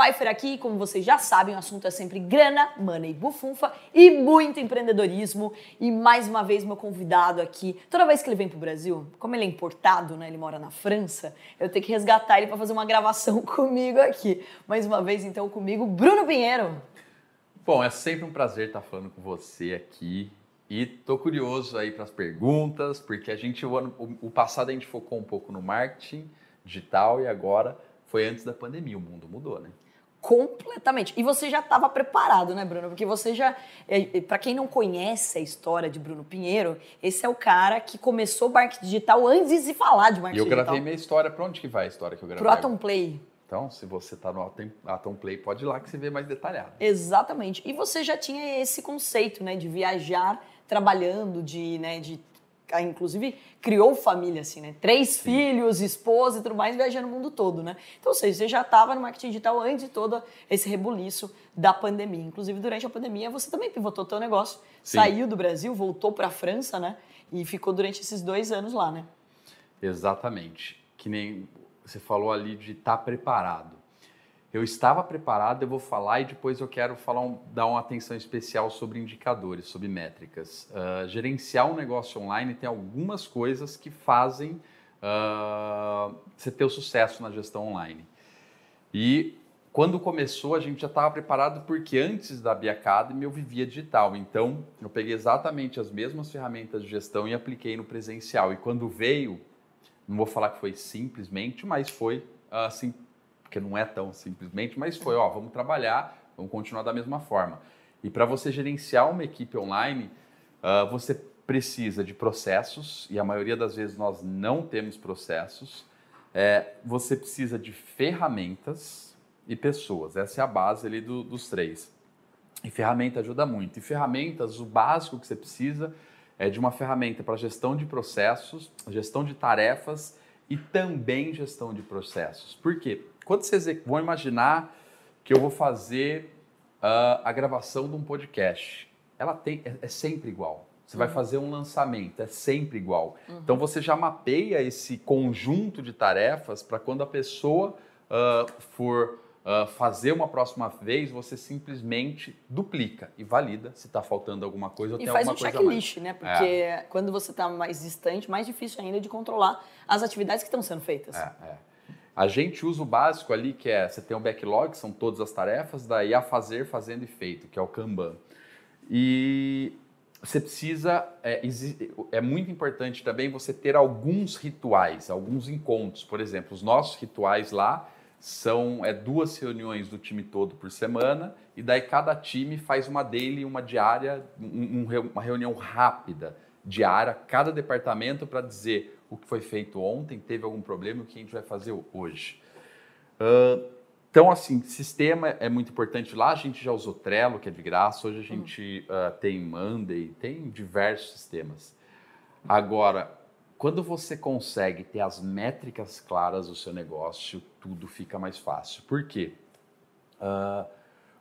Pfeiffer aqui, como vocês já sabem, o assunto é sempre grana, money, bufunfa e muito empreendedorismo. E mais uma vez, meu convidado aqui, toda vez que ele vem pro Brasil, como ele é importado, né, ele mora na França, eu tenho que resgatar ele para fazer uma gravação comigo aqui. Mais uma vez, então, comigo, Bruno Pinheiro. Bom, é sempre um prazer estar falando com você aqui. E tô curioso aí para as perguntas, porque a gente o, ano, o passado a gente focou um pouco no marketing digital e agora foi antes da pandemia, o mundo mudou, né? Completamente. E você já estava preparado, né, Bruno? Porque você já. É, é para quem não conhece a história de Bruno Pinheiro, esse é o cara que começou o marketing digital antes de falar de marketing digital. E eu gravei digital. minha história. Para onde que vai a história que eu gravei? Pro Atom Play. Então, se você está no Atom Play, pode ir lá que você vê mais detalhado. Exatamente. E você já tinha esse conceito, né, de viajar trabalhando, de, né, de inclusive criou família, assim, né? Três Sim. filhos, esposa e tudo mais, viajando o mundo todo, né? Então, ou seja, você já estava no marketing digital antes de todo esse rebuliço da pandemia. Inclusive, durante a pandemia, você também pivotou teu negócio, Sim. saiu do Brasil, voltou para a França, né? E ficou durante esses dois anos lá, né? Exatamente. Que nem você falou ali de estar tá preparado eu estava preparado, eu vou falar e depois eu quero falar um, dar uma atenção especial sobre indicadores, sobre métricas. Uh, gerenciar um negócio online tem algumas coisas que fazem uh, você ter o sucesso na gestão online. E quando começou, a gente já estava preparado porque antes da Bia Academy eu vivia digital. Então, eu peguei exatamente as mesmas ferramentas de gestão e apliquei no presencial. E quando veio, não vou falar que foi simplesmente, mas foi assim porque não é tão simplesmente, mas foi, ó, vamos trabalhar, vamos continuar da mesma forma. E para você gerenciar uma equipe online, uh, você precisa de processos, e a maioria das vezes nós não temos processos. É, você precisa de ferramentas e pessoas. Essa é a base ali do, dos três. E ferramenta ajuda muito. E ferramentas, o básico que você precisa é de uma ferramenta para gestão de processos, gestão de tarefas e também gestão de processos. Por quê? Quando vocês vão imaginar que eu vou fazer uh, a gravação de um podcast, ela tem, é, é sempre igual. Você uhum. vai fazer um lançamento, é sempre igual. Uhum. Então você já mapeia esse conjunto de tarefas para quando a pessoa uh, for uh, fazer uma próxima vez, você simplesmente duplica e valida se está faltando alguma coisa ou e tem alguma coisa mais. E faz um checklist, né? Porque é. quando você está mais distante, mais difícil ainda de controlar as atividades que estão sendo feitas. É, é. A gente usa o básico ali, que é você tem um backlog, são todas as tarefas, daí a fazer, fazendo e feito, que é o Kanban. E você precisa, é, é, muito importante também você ter alguns rituais, alguns encontros. Por exemplo, os nossos rituais lá são é, duas reuniões do time todo por semana, e daí cada time faz uma daily, uma diária, um, uma reunião rápida diária, cada departamento para dizer o que foi feito ontem, teve algum problema, o que a gente vai fazer hoje. Uh, então, assim, sistema é muito importante. Lá a gente já usou Trello, que é de graça. Hoje a gente uh, tem Monday, tem diversos sistemas. Agora, quando você consegue ter as métricas claras do seu negócio, tudo fica mais fácil. Por quê? Uh,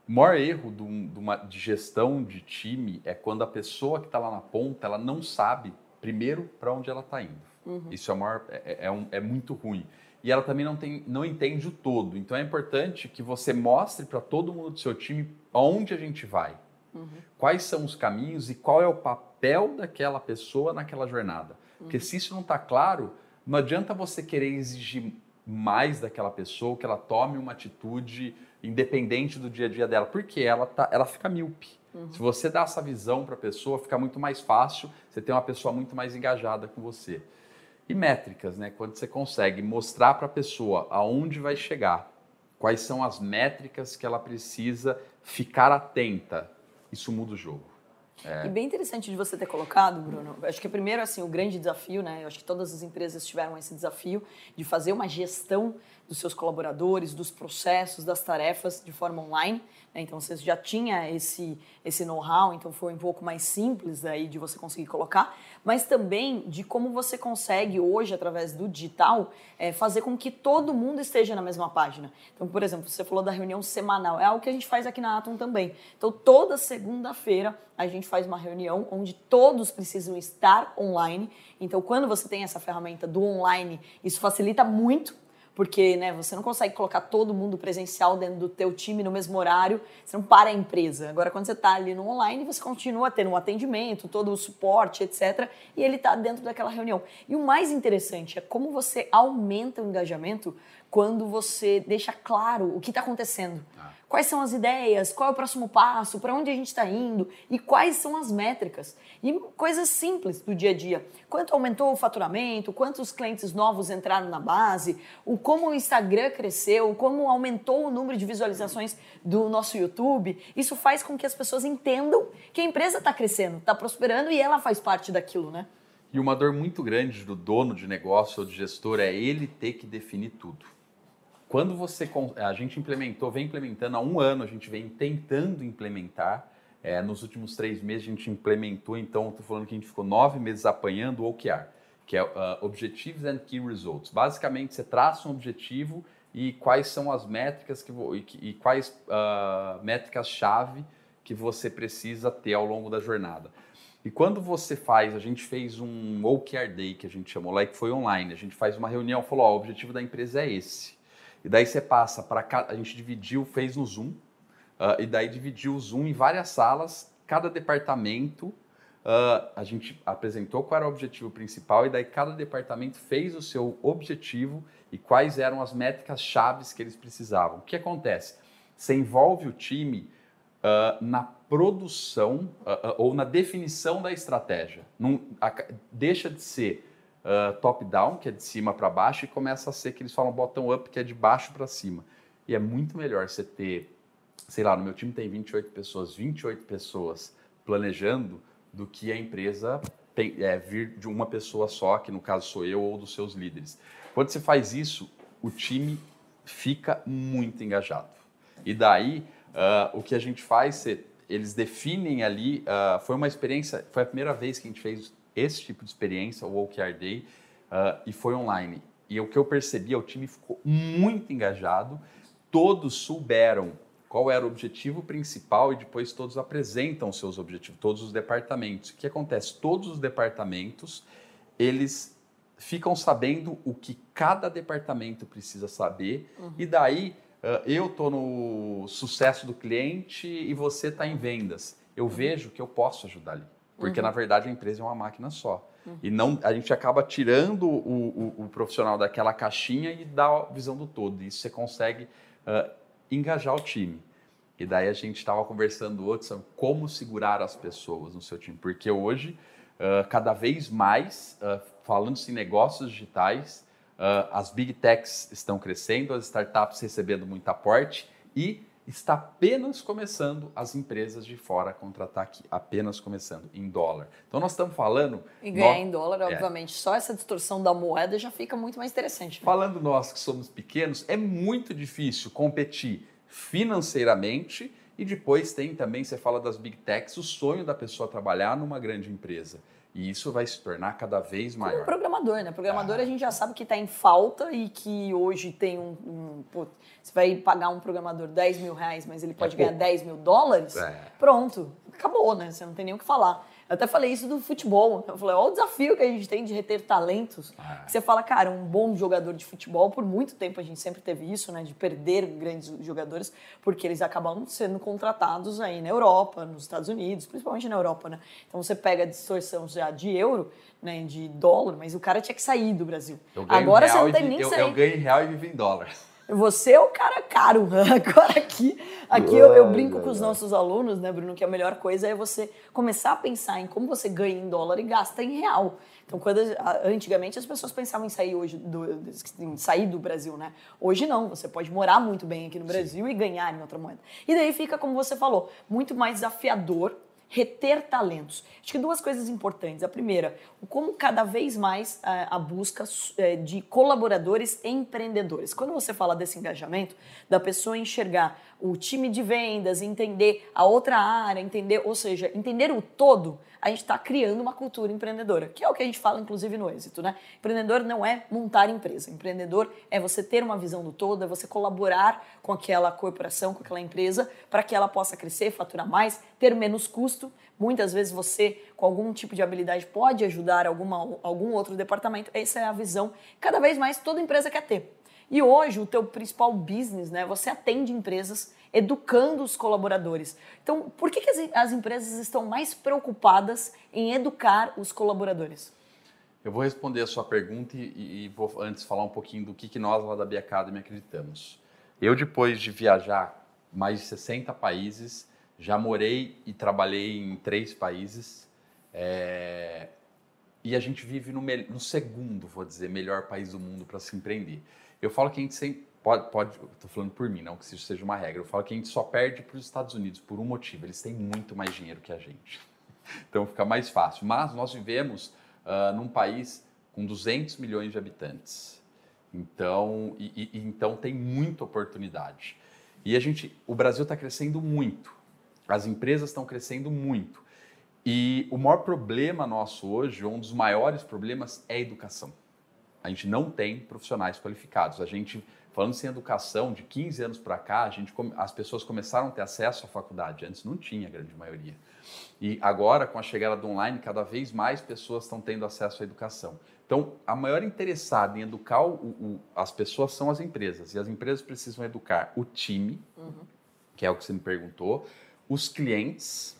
o maior erro de, uma, de gestão de time é quando a pessoa que está lá na ponta, ela não sabe, primeiro, para onde ela está indo. Uhum. Isso é, maior, é, é, é, um, é, muito ruim. E ela também não, tem, não entende o todo. Então é importante que você mostre para todo mundo do seu time aonde a gente vai. Uhum. Quais são os caminhos e qual é o papel daquela pessoa naquela jornada. Uhum. Porque se isso não está claro, não adianta você querer exigir mais daquela pessoa, que ela tome uma atitude independente do dia a dia dela, porque ela, tá, ela fica míope. Uhum. Se você dá essa visão para a pessoa, fica muito mais fácil, você tem uma pessoa muito mais engajada com você. E métricas, né? Quando você consegue mostrar para a pessoa aonde vai chegar, quais são as métricas que ela precisa ficar atenta, isso muda o jogo. É. E bem interessante de você ter colocado, Bruno. Acho que primeiro assim o grande desafio, né? Eu acho que todas as empresas tiveram esse desafio de fazer uma gestão dos seus colaboradores, dos processos, das tarefas de forma online. Né? Então você já tinha esse, esse know-how, então foi um pouco mais simples aí de você conseguir colocar, mas também de como você consegue hoje, através do digital, é, fazer com que todo mundo esteja na mesma página. Então, por exemplo, você falou da reunião semanal, é algo que a gente faz aqui na Atom também. Então, toda segunda-feira a gente faz uma reunião onde todos precisam estar online. Então, quando você tem essa ferramenta do online, isso facilita muito porque né, você não consegue colocar todo mundo presencial dentro do teu time no mesmo horário, você não para a empresa. Agora, quando você está ali no online, você continua tendo um atendimento, todo o suporte, etc. E ele está dentro daquela reunião. E o mais interessante é como você aumenta o engajamento quando você deixa claro o que está acontecendo. Ah. Quais são as ideias, qual é o próximo passo, para onde a gente está indo e quais são as métricas. E coisas simples do dia a dia. Quanto aumentou o faturamento, quantos clientes novos entraram na base, o como o Instagram cresceu, como aumentou o número de visualizações do nosso YouTube. Isso faz com que as pessoas entendam que a empresa está crescendo, está prosperando e ela faz parte daquilo, né? E uma dor muito grande do dono de negócio ou de gestor é ele ter que definir tudo. Quando você a gente implementou, vem implementando há um ano, a gente vem tentando implementar. É, nos últimos três meses a gente implementou, então estou falando que a gente ficou nove meses apanhando o OKR, que é uh, and Key Results. Basicamente, você traça um objetivo e quais são as métricas que, e, e quais uh, métricas-chave que você precisa ter ao longo da jornada. E quando você faz, a gente fez um OKR Day, que a gente chamou lá, que foi online, a gente faz uma reunião, falou, ó, o objetivo da empresa é esse. E daí você passa para a gente dividiu, fez no Zoom, uh, e daí dividiu o Zoom em várias salas, cada departamento uh, a gente apresentou qual era o objetivo principal e daí cada departamento fez o seu objetivo e quais eram as métricas chaves que eles precisavam. O que acontece? Você envolve o time uh, na produção ou na definição da estratégia. Não, a, deixa de ser uh, top-down, que é de cima para baixo, e começa a ser que eles falam bottom-up, que é de baixo para cima. E é muito melhor você ter, sei lá, no meu time tem 28 pessoas, 28 pessoas planejando, do que a empresa tem, é, vir de uma pessoa só, que no caso sou eu ou dos seus líderes. Quando você faz isso, o time fica muito engajado. E daí, uh, o que a gente faz, eles definem ali, uh, foi uma experiência, foi a primeira vez que a gente fez esse tipo de experiência, o OKR Day, uh, e foi online. E o que eu percebi, o time ficou muito engajado, todos souberam qual era o objetivo principal e depois todos apresentam seus objetivos, todos os departamentos. O que acontece? Todos os departamentos, eles ficam sabendo o que cada departamento precisa saber uhum. e daí uh, eu estou no sucesso do cliente e você está em vendas. Eu uhum. vejo que eu posso ajudar ali. Porque, uhum. na verdade, a empresa é uma máquina só. Uhum. E não, a gente acaba tirando o, o, o, profissional daquela caixinha e dá a visão do todo. Isso você consegue uh, engajar o time. E daí a gente estava conversando outros sobre como segurar as pessoas no seu time. Porque hoje, uh, cada vez mais, uh, falando-se em negócios digitais, as big techs estão crescendo, as startups recebendo muito aporte e está apenas começando as empresas de fora a contratar aqui, apenas começando em dólar. Então nós estamos falando. E ganhar nós, em dólar, é. obviamente, só essa distorção da moeda já fica muito mais interessante. Né? Falando nós que somos pequenos, é muito difícil competir financeiramente e depois tem também, você fala das big techs, o sonho da pessoa trabalhar numa grande empresa. E isso vai se tornar cada vez maior. Como programador, né? Programador ah. a gente já sabe que está em falta e que hoje tem um. um pô, você vai pagar um programador 10 mil reais, mas ele pode é ganhar pouco. 10 mil dólares. É. Pronto, acabou, né? Você não tem nem o que falar. Eu até falei isso do futebol. Eu falei, olha o desafio que a gente tem de reter talentos. Ah. Você fala, cara, um bom jogador de futebol, por muito tempo a gente sempre teve isso, né? De perder grandes jogadores, porque eles acabam sendo contratados aí na Europa, nos Estados Unidos, principalmente na Europa, né? Então você pega a distorção já de euro, né? De dólar, mas o cara tinha que sair do Brasil. Agora você não tem nem que sair. Eu ganho em real e vivo em dólar. Você é o cara caro. Agora aqui, aqui eu, eu brinco com os nossos alunos, né, Bruno, que a melhor coisa é você começar a pensar em como você ganha em dólar e gasta em real. Então, quando antigamente as pessoas pensavam em sair hoje do, em sair do Brasil, né? Hoje não, você pode morar muito bem aqui no Brasil Sim. e ganhar em outra moeda. E daí fica, como você falou, muito mais desafiador reter talentos. Acho que duas coisas importantes. A primeira, como cada vez mais a, eh, a busca é, de colaboradores empreendedores. Quando você fala desse engajamento, da pessoa enxergar o time de vendas, entender a outra área, entender, ou seja, entender o todo, a gente está criando uma cultura empreendedora, que é o que a gente fala, inclusive, no êxito, né? Empreendedor não é montar empresa. Empreendedor é você ter uma visão do todo, é você colaborar com aquela corporação, com aquela empresa, para que ela possa crescer, faturar mais, ter menos custo. Muitas vezes você, com algum tipo de habilidade, pode ajudar alguma, algum outro departamento. Essa é a visão cada vez mais toda empresa quer ter. E hoje o teu principal business, né? Você atende empresas educando os colaboradores. Então, por que, que as, as empresas estão mais preocupadas em educar os colaboradores? Eu vou responder a sua pergunta e, e vou antes falar um pouquinho do que, que nós lá da Bia Academy acreditamos. Eu, depois de viajar mais de 60 países, já morei e trabalhei em três países. É... E a gente vive no, me... no segundo, vou dizer, melhor país do mundo para se empreender. Eu falo que a gente sempre pode, pode estou falando por mim, não que isso seja uma regra. Eu falo que a gente só perde para os Estados Unidos por um motivo: eles têm muito mais dinheiro que a gente. Então fica mais fácil. Mas nós vivemos uh, num país com 200 milhões de habitantes. Então, e, e, então tem muita oportunidade. E a gente, o Brasil está crescendo muito. As empresas estão crescendo muito. E o maior problema nosso hoje, um dos maiores problemas, é a educação. A gente não tem profissionais qualificados. A gente Falando em educação, de 15 anos para cá, a gente, as pessoas começaram a ter acesso à faculdade. Antes não tinha, a grande maioria. E agora, com a chegada do online, cada vez mais pessoas estão tendo acesso à educação. Então, a maior interessada em educar o, o, as pessoas são as empresas. E as empresas precisam educar o time, uhum. que é o que você me perguntou, os clientes,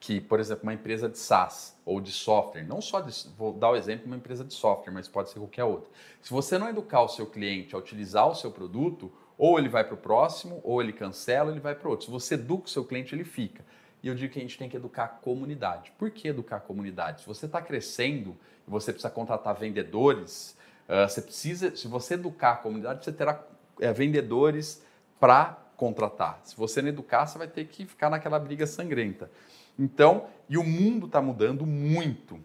que, por exemplo, uma empresa de SaaS ou de software, não só de, vou dar o exemplo de uma empresa de software, mas pode ser qualquer outra. Se você não educar o seu cliente a utilizar o seu produto, ou ele vai para o próximo, ou ele cancela, ou ele vai para outro. Se você educa o seu cliente, ele fica. E eu digo que a gente tem que educar a comunidade. Por que educar a comunidade? Se você está crescendo e você precisa contratar vendedores, uh, você precisa, se você educar a comunidade, você terá é, vendedores para contratar. Se você não educar, você vai ter que ficar naquela briga sangrenta. Então, e o mundo está mudando muito.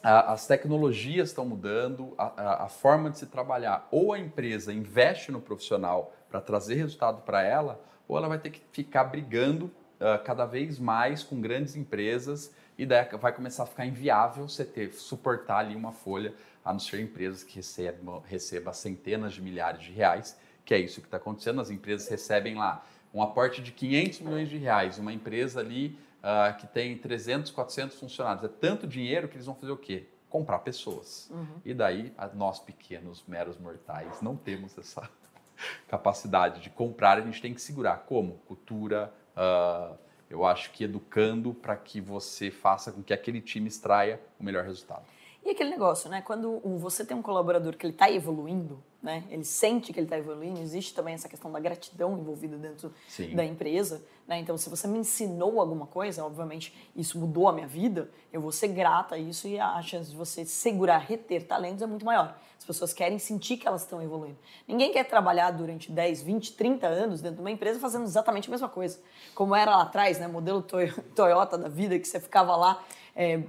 As tecnologias estão mudando, a, a, forma de se trabalhar. Ou a empresa investe no profissional para trazer resultado para ela, ou ela vai ter que ficar brigando uh, cada vez mais com grandes empresas e daí vai começar a ficar inviável você ter, suportar ali uma folha, a não ser empresas que recebam, recebam centenas de milhares de reais, que é isso que está acontecendo. As empresas recebem lá um aporte de 500 milhões de reais, uma empresa ali uh, que tem 300, 400 funcionários. É tanto dinheiro que eles vão fazer o quê? Comprar pessoas. Uhum. E daí, nós pequenos, meros mortais, não temos essa capacidade de comprar, a gente tem que segurar. Como? Cultura, uh, eu acho que educando para que você faça com que aquele time extraia o melhor resultado. E aquele negócio, né? Quando você tem um colaborador que ele está evoluindo, né? Ele sente que ele está evoluindo. Existe também essa questão da gratidão envolvida dentro Sim. da empresa, né? Então, se você me ensinou alguma coisa, obviamente isso mudou a minha vida. Eu vou ser grata a isso e a chance de você segurar, reter talentos é muito maior. As pessoas querem sentir que elas estão evoluindo. Ninguém quer trabalhar durante 10, 20, 30 anos dentro de uma empresa fazendo exatamente a mesma coisa. Como era lá atrás, né? Modelo Toyota da vida que você ficava lá é,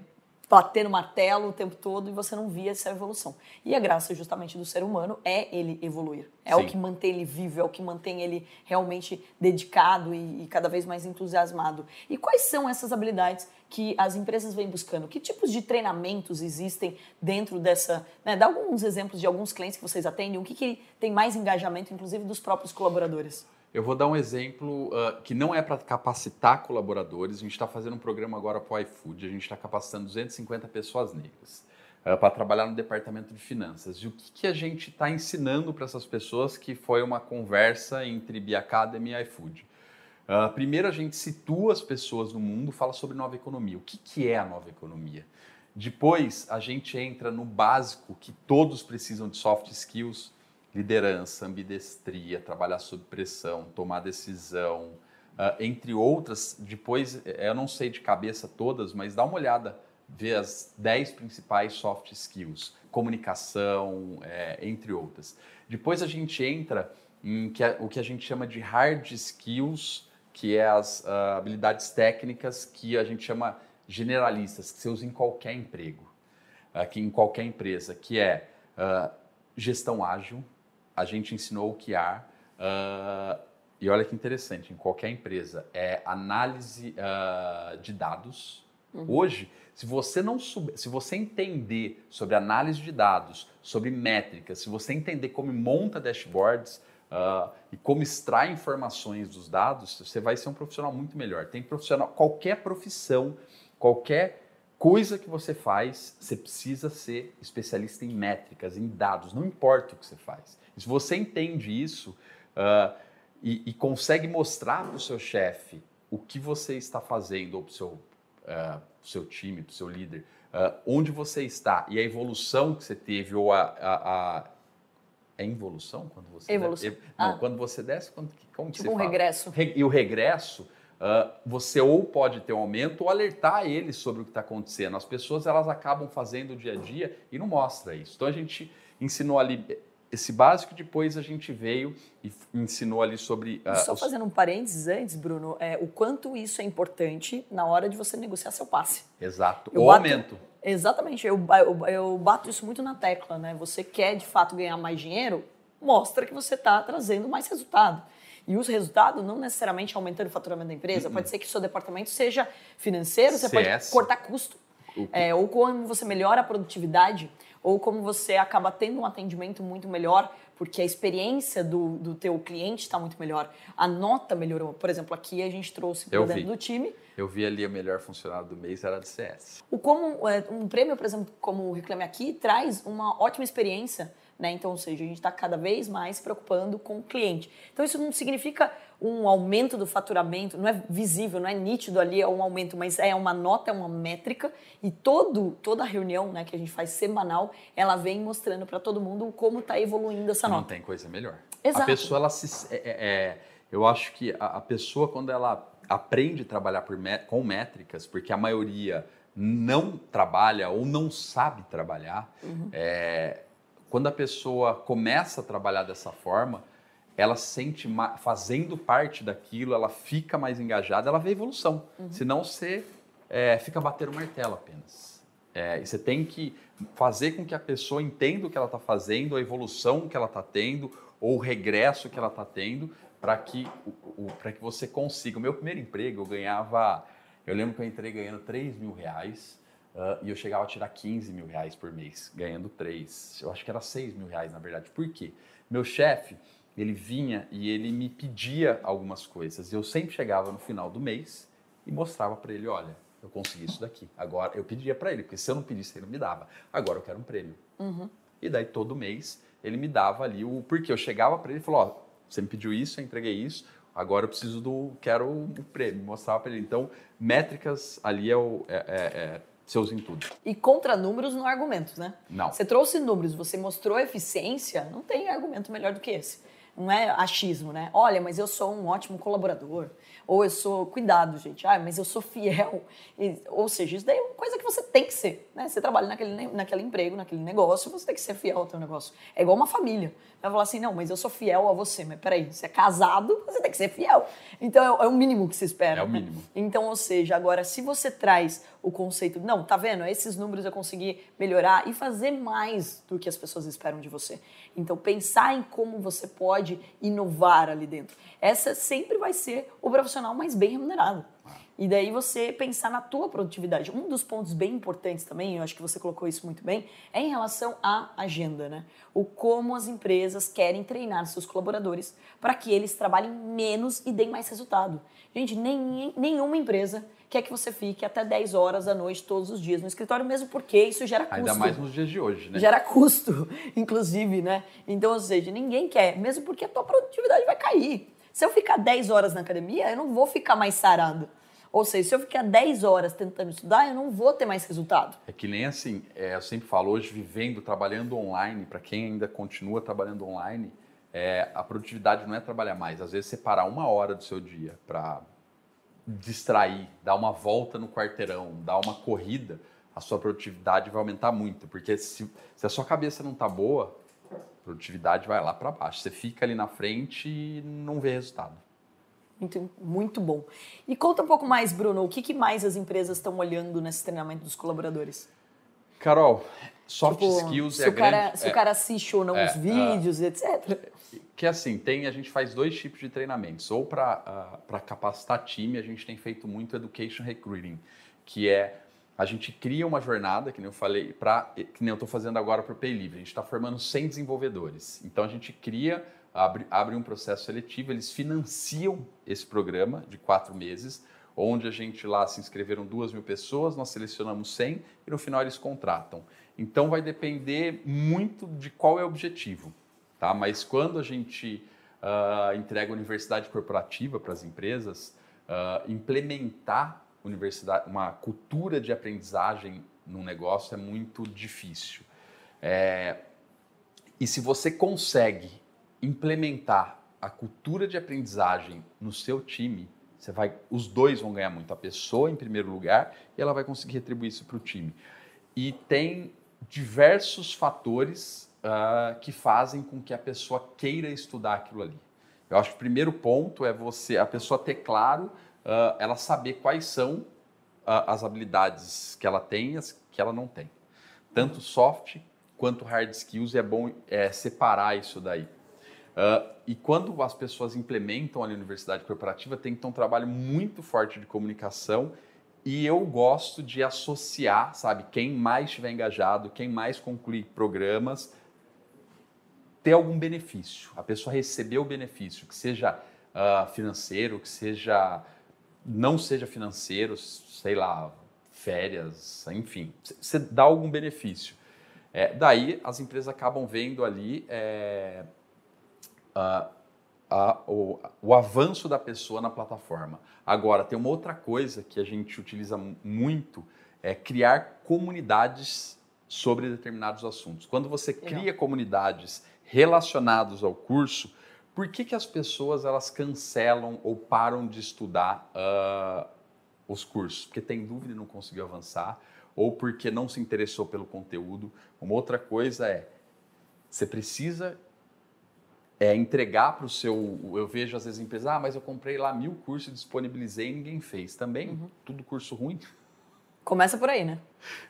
batendo martelo o tempo todo e você não via essa evolução. E a graça justamente do ser humano é ele evoluir. É Sim. o que mantém ele vivo, é o que mantém ele realmente dedicado e, e, cada vez mais entusiasmado. E quais são essas habilidades que as empresas vêm buscando? Que tipos de treinamentos existem dentro dessa... Né? Dá alguns exemplos de alguns clientes que vocês atendem, o que, que tem mais engajamento, inclusive, dos próprios colaboradores? Eu vou dar um exemplo uh, que não é para capacitar colaboradores. A gente está fazendo um programa agora para o iFood. A gente está capacitando 250 pessoas negras uh, para trabalhar no departamento de finanças. E o que, que a gente está ensinando para essas pessoas que foi uma conversa entre Bia Academy e iFood? Uh, primeiro, a gente situa as pessoas no mundo, fala sobre nova economia. O que, que é a nova economia? Depois, a gente entra no básico que todos precisam de soft skills, liderança, ambidestria, trabalhar sob pressão, tomar decisão, uh, entre outras. Depois, eu não sei de cabeça todas, mas dá uma olhada, vê as 10 principais soft skills, comunicação, é, entre outras. Depois a gente entra em que, o que a gente chama de hard skills, que é as uh, habilidades técnicas que a gente chama generalistas, que você usa em qualquer emprego, aqui em qualquer empresa, que é uh, gestão ágil, a gente ensinou o que há, uh, e olha que interessante, em qualquer empresa, é análise de dados. Uhum. Hoje, se você não souber, se você entender sobre análise de dados, sobre métricas, se você entender como monta dashboards, uh, e como extrai informações dos dados, você vai ser um profissional muito melhor. Tem profissional, qualquer profissão, qualquer coisa que você faz, você precisa ser especialista em métricas, em dados, não importa o que você faz. Se você entende isso uh, e, e, consegue mostrar para o seu chefe o que você está fazendo, ou para o seu, uh, seu time, para o seu líder, uh, onde você está e a evolução que você teve, ou a, a, a é involução quando você evolução. Desce? Não, ah. quando você desce, quando, como tipo que um fala? regresso. E o regresso, uh, você ou pode ter um aumento ou alertar eles sobre o que está acontecendo. As pessoas elas acabam fazendo o dia a dia e não mostra isso. Então a gente ensinou ali esse básico, depois a gente veio e ensinou ali sobre. Uh, Só os... fazendo um parênteses antes, Bruno, é, o quanto isso é importante na hora de você negociar seu passe. Exato. o aumento. Exatamente, eu, eu, eu bato isso muito na tecla, né? Você quer de fato ganhar mais dinheiro, mostra que você está trazendo mais resultado. E os resultados não necessariamente aumentando o faturamento da empresa, pode ser que o seu departamento seja financeiro, você CS. pode cortar custo. É, ou como você melhora a produtividade, ou como você acaba tendo um atendimento muito melhor, porque a experiência do, do teu cliente está muito melhor. A nota melhorou. Por exemplo, aqui a gente trouxe para dentro do time eu vi ali o melhor funcionário do mês era de CS. O como é, um prêmio, por exemplo, como o Reclame Aqui, traz uma ótima experiência, né? Então, ou seja, a gente está cada vez mais se preocupando com o cliente. Então, isso não significa um aumento do faturamento, não é visível, não é nítido ali, é um aumento, mas é uma nota, é uma métrica e todo, toda a reunião né, que a gente faz semanal, ela vem mostrando para todo mundo como está evoluindo essa nota. Não tem coisa melhor. Exato. A pessoa, ela se... É, é, é eu acho que a, a pessoa, quando ela aprende a trabalhar por, com métricas, porque a maioria não trabalha ou não sabe trabalhar, uhum. é, quando a pessoa começa a trabalhar dessa forma, ela sente fazendo parte daquilo, ela fica mais engajada, ela vê evolução. Uhum. Senão você é, fica batendo martelo apenas. É, e você tem que fazer com que a pessoa entenda o que ela está fazendo, a evolução que ela está tendo, ou o regresso que ela está tendo, para que, para que você consiga. O meu primeiro emprego eu ganhava, eu lembro que eu entrei ganhando 3 mil reais uh, e eu chegava a tirar 15 mil reais por mês, ganhando 3. Eu acho que era 6 mil reais na verdade. Por quê? Meu chefe, ele vinha e ele me pedia algumas coisas. Eu sempre chegava no final do mês e mostrava para ele, olha, eu consegui isso daqui. Agora eu pedia para ele, porque se eu não pedisse ele não me dava. Agora eu quero um prêmio. Uhum. E daí todo mês ele me dava ali o porque eu chegava para ele e falou, ó, você me pediu isso, eu entreguei isso, agora eu preciso do. quero o prêmio, mostrar para ele. Então, métricas ali é o. É, é, é, você usa em tudo. E contra números não há argumentos, né? Não. Você trouxe números, você mostrou eficiência, não tem argumento melhor do que esse. Não é achismo, né? Olha, mas eu sou um ótimo colaborador. Ou eu sou, cuidado, gente, ah, mas eu sou fiel. E, ou seja, isso daí é uma coisa que você tem que ser. Né? Você trabalha naquele, naquele emprego, naquele negócio, você tem que ser fiel ao teu negócio. É igual uma família. Vai falar assim, não, mas eu sou fiel a você. Mas peraí, você é casado, você tem que ser fiel. Então é, é o mínimo que se espera. É o mínimo. Né? Então, ou seja, agora, se você traz o conceito, não, tá vendo? Esses números eu consegui melhorar e fazer mais do que as pessoas esperam de você. Então, pensar em como você pode inovar ali dentro. Essa sempre vai ser o profissional mais bem remunerado. E daí você pensar na tua produtividade. Um dos pontos bem importantes também, eu acho que você colocou isso muito bem, é em relação à agenda, né? O como as empresas querem treinar seus colaboradores para que eles trabalhem menos e deem mais resultado. Gente, nem, nenhuma empresa quer que você fique até 10 horas da noite todos os dias no escritório, mesmo porque isso gera custo. Ainda mais nos dias de hoje, né? Gera custo, inclusive, né? Então, ou seja, ninguém quer, mesmo porque a tua produtividade vai cair. Se eu ficar 10 horas na academia, eu não vou ficar mais sarado. Ou seja, se eu ficar 10 horas tentando estudar, eu não vou ter mais resultado. É que nem assim, é, eu sempre falo, hoje vivendo, trabalhando online, para quem ainda continua trabalhando online, é, a produtividade não é trabalhar mais. Às vezes, separar uma hora do seu dia para distrair, dar uma volta no quarteirão, dar uma corrida, a sua produtividade vai aumentar muito. Porque se, se a sua cabeça não está boa, a produtividade vai lá para baixo. Você fica ali na frente e não vê resultado. Muito, muito bom. E conta um pouco mais, Bruno, o que, que mais as empresas estão olhando nesse treinamento dos colaboradores? Carol, soft Tipo, skills se é o cara, grande. Se é, o cara assiste ou não é, os vídeos, etc. que assim, tem, a gente faz dois tipos de treinamentos. Ou para capacitar time, a gente tem feito muito Education Recruiting, que é a gente cria uma jornada, que nem eu falei, pra, que nem eu estou fazendo agora para o Pay Livre. A gente está formando 100 desenvolvedores. Então a gente cria, abre, abre um processo seletivo, eles financiam esse programa de quatro meses, onde a gente lá se inscreveram duas mil pessoas, nós selecionamos 100 e no final eles contratam. Então vai depender muito de qual é o objetivo. Tá? Mas quando a gente uh, entrega universidade corporativa para as empresas, uh, implementar universidade, uma cultura de aprendizagem no negócio é muito difícil. É, e se você consegue implementar a cultura de aprendizagem no seu time, você vai, os dois vão ganhar muito. A pessoa em primeiro lugar e ela vai conseguir retribuir isso para o time. E tem diversos fatores uh, que fazem com que a pessoa queira estudar aquilo ali. Eu acho que o primeiro ponto é você, a pessoa ter claro, uh, ela saber quais são uh, as habilidades que ela tem e as que ela não tem. Tanto soft quanto hard skills, é bom é, separar isso daí. E quando as pessoas implementam a universidade corporativa, tem que ter um trabalho muito forte de comunicação e eu gosto de associar, sabe, quem mais estiver engajado, quem mais concluir programas, ter algum benefício. A pessoa receber o benefício, que seja uh, financeiro, que seja não seja financeiro, sei lá, férias, enfim, você dá algum benefício. É, daí as empresas acabam vendo ali é, a, o, o, avanço da pessoa na plataforma. Agora, tem uma outra coisa que a gente utiliza muito, é criar comunidades sobre determinados assuntos. Quando você cria comunidades relacionadas ao curso, por que, que as pessoas elas cancelam ou param de estudar uh, os cursos? Porque tem dúvida e não conseguiu avançar, ou porque não se interessou pelo conteúdo. Uma outra coisa é, você precisa é, entregar para o seu. Eu vejo às vezes empresas, ah, mas eu comprei lá mil cursos, disponibilizei e ninguém fez. Também, uhum. tudo curso ruim. Começa por aí, né?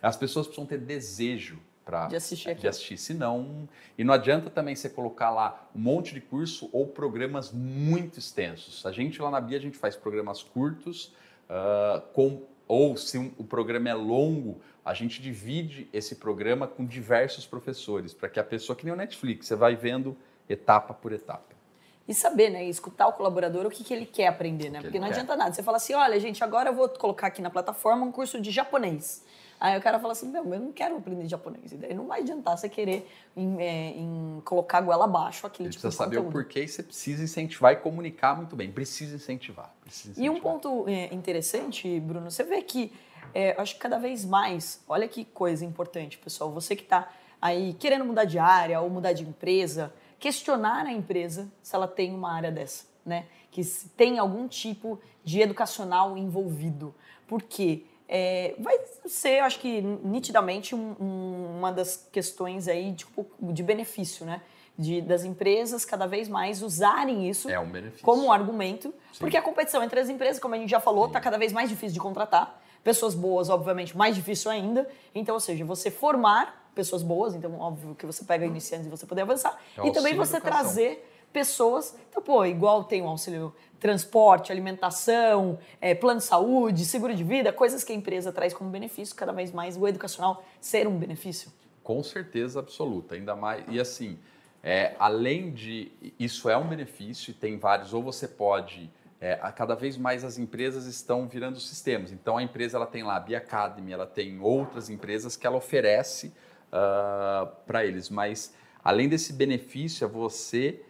As pessoas precisam ter desejo para de assistir aqui. De assistir, senão. E não adianta também você colocar lá um monte de curso ou programas muito extensos. A gente lá na Bia, a gente faz programas curtos, uh, com, ou se um, o programa é longo, a gente divide esse programa com diversos professores, para que a pessoa, que nem o Netflix, você vai vendo etapa por etapa. E saber, né? Escutar o colaborador o que, que ele quer aprender, né? Porque não quer. adianta nada. Você fala assim: olha, gente, agora eu vou colocar aqui na plataforma um curso de japonês. Aí o cara fala assim: meu, eu não quero aprender japonês. E daí não vai adiantar você querer em, é, em colocar a goela abaixo aquele ele tipo precisa saber o porquê e você precisa incentivar e comunicar muito bem. Precisa incentivar. Precisa incentivar. E um ponto é, interessante, Bruno, você vê que é, acho que cada vez mais, olha que coisa importante, pessoal. Você que está aí querendo mudar de área ou mudar de empresa questionar a empresa se ela tem uma área dessa, né? Que tem algum tipo de educacional envolvido. Porque é, vai ser, acho que nitidamente, um, um, uma das questões aí de, tipo, de benefício, né? De, das empresas cada vez mais usarem isso é um como um argumento, Sim. porque a competição entre as empresas, como a gente já falou, está cada vez mais difícil de contratar. Pessoas boas, obviamente, mais difícil ainda. Então, ou seja, você formar pessoas boas, então óbvio que você pega iniciantes e você poder avançar. É e também você educação. trazer pessoas, então, pô, igual tem o auxílio transporte, alimentação, é, plano de saúde, seguro de vida, coisas que a empresa traz como benefício, cada vez mais o educacional ser um benefício. Com certeza absoluta, ainda mais. E assim, é, além de. Isso é um benefício, e tem vários, ou você pode. É, cada vez mais as empresas estão virando sistemas. Então a empresa ela tem lá a Bia Academy, ela tem outras empresas que ela oferece uh, ah, para eles. Mas além desse benefício, é você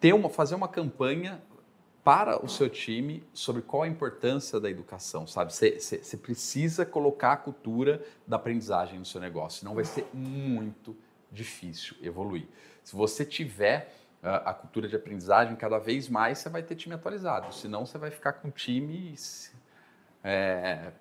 ter uma, fazer uma campanha para o seu time sobre qual a importância da educação, sabe? Você precisa colocar a cultura da aprendizagem no seu negócio, senão vai ser muito difícil evoluir. Se você tiver uh, a cultura de aprendizagem, cada vez mais você vai ter time atualizado, senão você vai ficar com time é,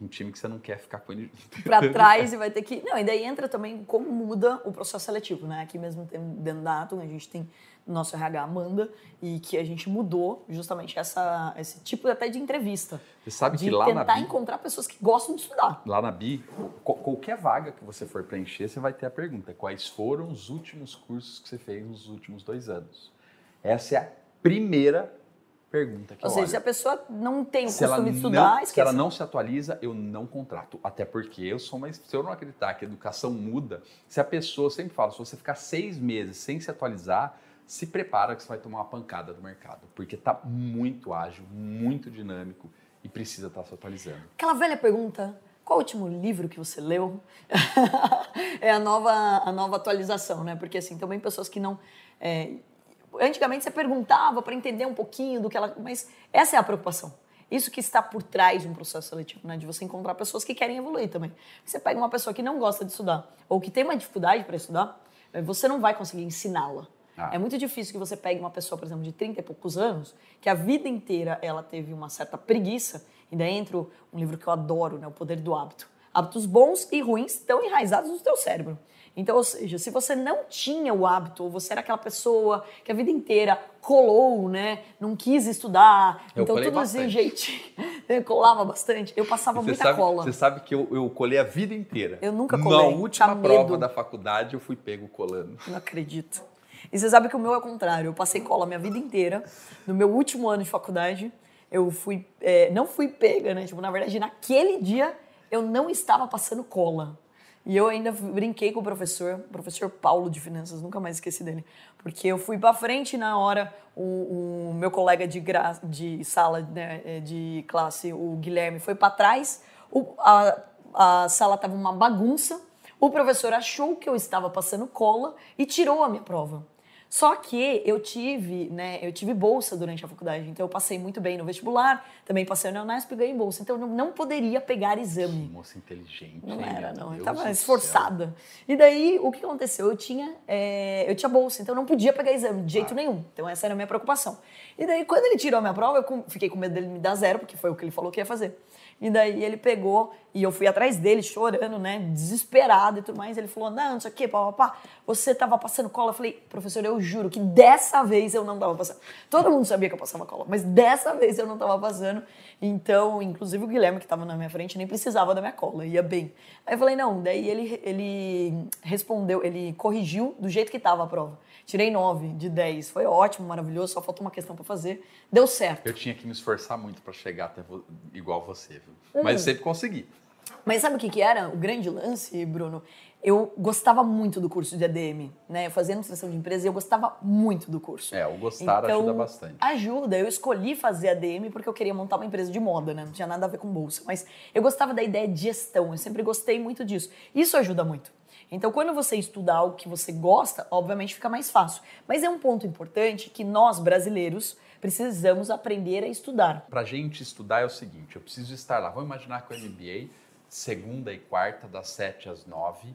um time que você não quer ficar com ele para trás e vai ter que. Não, e daí entra também como muda o processo seletivo, né? Aqui mesmo tem, dentro da Atom, a gente tem nosso RH Amanda e que a gente mudou justamente essa, esse tipo até de entrevista. Você sabe de que lá tentar na BI, encontrar pessoas que gostam de estudar. lá na BI, qualquer vaga que você for preencher, você vai ter a pergunta: quais foram os últimos cursos que você fez nos últimos dois anos? Essa é a primeira pergunta que Ou seja, olho. se a pessoa não tem o se costume de não, estudar, se esquece. ela não se atualiza, eu não contrato. Até porque eu sou mais. Se eu não acreditar que a educação muda, se a pessoa, sempre falo, se você ficar seis meses sem se atualizar, se prepara que você vai tomar uma pancada do mercado. Porque está muito ágil, muito dinâmico e precisa estar se atualizando. Aquela velha pergunta, qual o último livro que você leu? é a nova, a nova atualização, né? Porque assim, também pessoas que não. é, antigamente você perguntava para entender um pouquinho do que ela. Mas essa é a preocupação. Isso que está por trás de um processo seletivo, né? De você encontrar pessoas que querem evoluir também. Você pega uma pessoa que não gosta de estudar, ou que tem uma dificuldade para estudar, eh, você não vai conseguir ensiná-la. Ah. É muito difícil que você pegue uma pessoa, por exemplo, de 30 e poucos anos, que a vida inteira ela teve uma certa preguiça, e daí entra um livro que eu adoro, né? O Poder do Hábito. Hábitos bons e ruins estão enraizados no teu cérebro. Então, ou seja, se você não tinha o hábito, ou você era aquela pessoa que a vida inteira colou, né? Não quis estudar, Eu então tudo assim, bastante. gente, eu colava bastante. Eu passava muita sabe, cola. você sabe que eu, eu colei a vida inteira. Eu nunca Na colei, última tinha prova medo. da faculdade, eu fui pego colando. Não acredito. E você sabe que o meu é o contrário. Eu passei cola a minha vida inteira. No meu último ano de faculdade, eu fui. é, não fui pega, né? Tipo, na verdade, naquele dia eu não estava passando cola. E eu ainda brinquei com o professor, o professor Paulo de Finanças, nunca mais esqueci dele. Porque eu fui pra frente na hora o, o meu colega de, gra, de sala, né, é, de classe, o Guilherme, foi pra trás. O- a, a sala tava uma bagunça. O professor achou que eu estava passando cola e tirou a minha prova. Só que eu tive, né, eu tive bolsa durante a faculdade, então eu passei muito bem no vestibular, também passei na Unesp e ganhei bolsa, então eu não- poderia pegar exame. Moça inteligente. Não hein, era, não. Eu Deus tava do céu. esforçada. E daí, o que aconteceu? Eu tinha, é, eu tinha bolsa, então eu não podia pegar exame de jeito nenhum. Então essa era a minha preocupação. E daí, quando ele tirou a minha prova, eu fiquei com medo dele me dar zero, porque foi o que ele falou que ia fazer. E daí ele pegou e eu fui atrás dele chorando, né, desesperado e tudo mais. Ele falou: "Não, não sei o quê, pá, pá, pá. Você tava passando cola". Eu falei: "Professor, eu juro que dessa vez eu não tava passando". Todo mundo sabia que eu passava cola, mas dessa vez eu não tava passando. Então, inclusive o Guilherme que tava na minha frente nem precisava da minha cola, ia bem. Aí eu falei: "Não". Daí ele ele respondeu, ele corrigiu do jeito que tava a prova. Tirei 9 de 10. Foi ótimo, maravilhoso, só faltou uma questão para fazer. Deu certo. Eu tinha que me esforçar muito para chegar até vo- igual você, viu? Hum. Mas sempre consegui. Mas sabe o que, que era o grande lance, Bruno? Eu gostava muito do curso de ADM, né? Eu fazia administração de empresa e eu gostava muito do curso. É, o gostar Então, ajuda bastante. Ajuda. Eu escolhi fazer ADM porque eu queria montar uma empresa de moda, né? Não tinha nada a ver com bolsa. Mas eu gostava da ideia de gestão. Eu sempre gostei muito disso. Isso ajuda muito. Então, quando você estuda algo que você gosta, obviamente fica mais fácil. Mas é um ponto importante que nós, brasileiros, precisamos aprender a estudar. Pra gente estudar é o seguinte, eu preciso estar lá. Vamos imaginar que o MBA, segunda e quarta, das 7 às 9.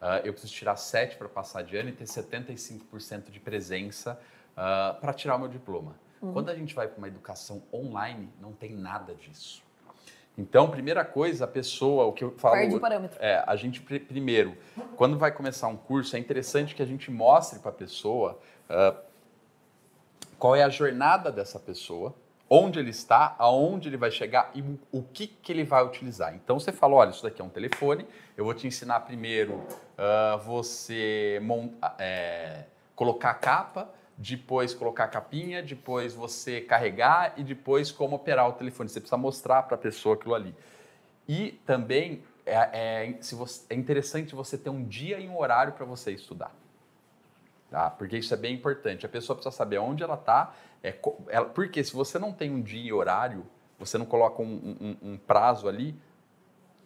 ah, eu preciso tirar 7 para passar de ano e ter 75% de presença para tirar o meu diploma. Quando a gente vai para uma educação online, não tem nada disso. Então, primeira coisa, a pessoa, o que eu falo. Perde o parâmetro. É, a gente pri- primeiro, quando vai começar um curso, é interessante que a gente mostre para a pessoa ah, qual é a jornada dessa pessoa, onde ele está, aonde ele vai chegar e o- que, que ele vai utilizar. Então você fala, olha, isso daqui é um telefone, eu vou te ensinar primeiro ah, você mon- é, colocar a capa, depois colocar a capinha, depois você carregar e depois como operar o telefone. Você precisa mostrar para a pessoa aquilo ali. E também é, é- você- é interessante você ter um dia e um horário para você estudar. Tá? Porque isso é bem importante. A pessoa precisa saber onde ela está. É, porque se você não tem um dia e horário, você não coloca um, um- um prazo ali,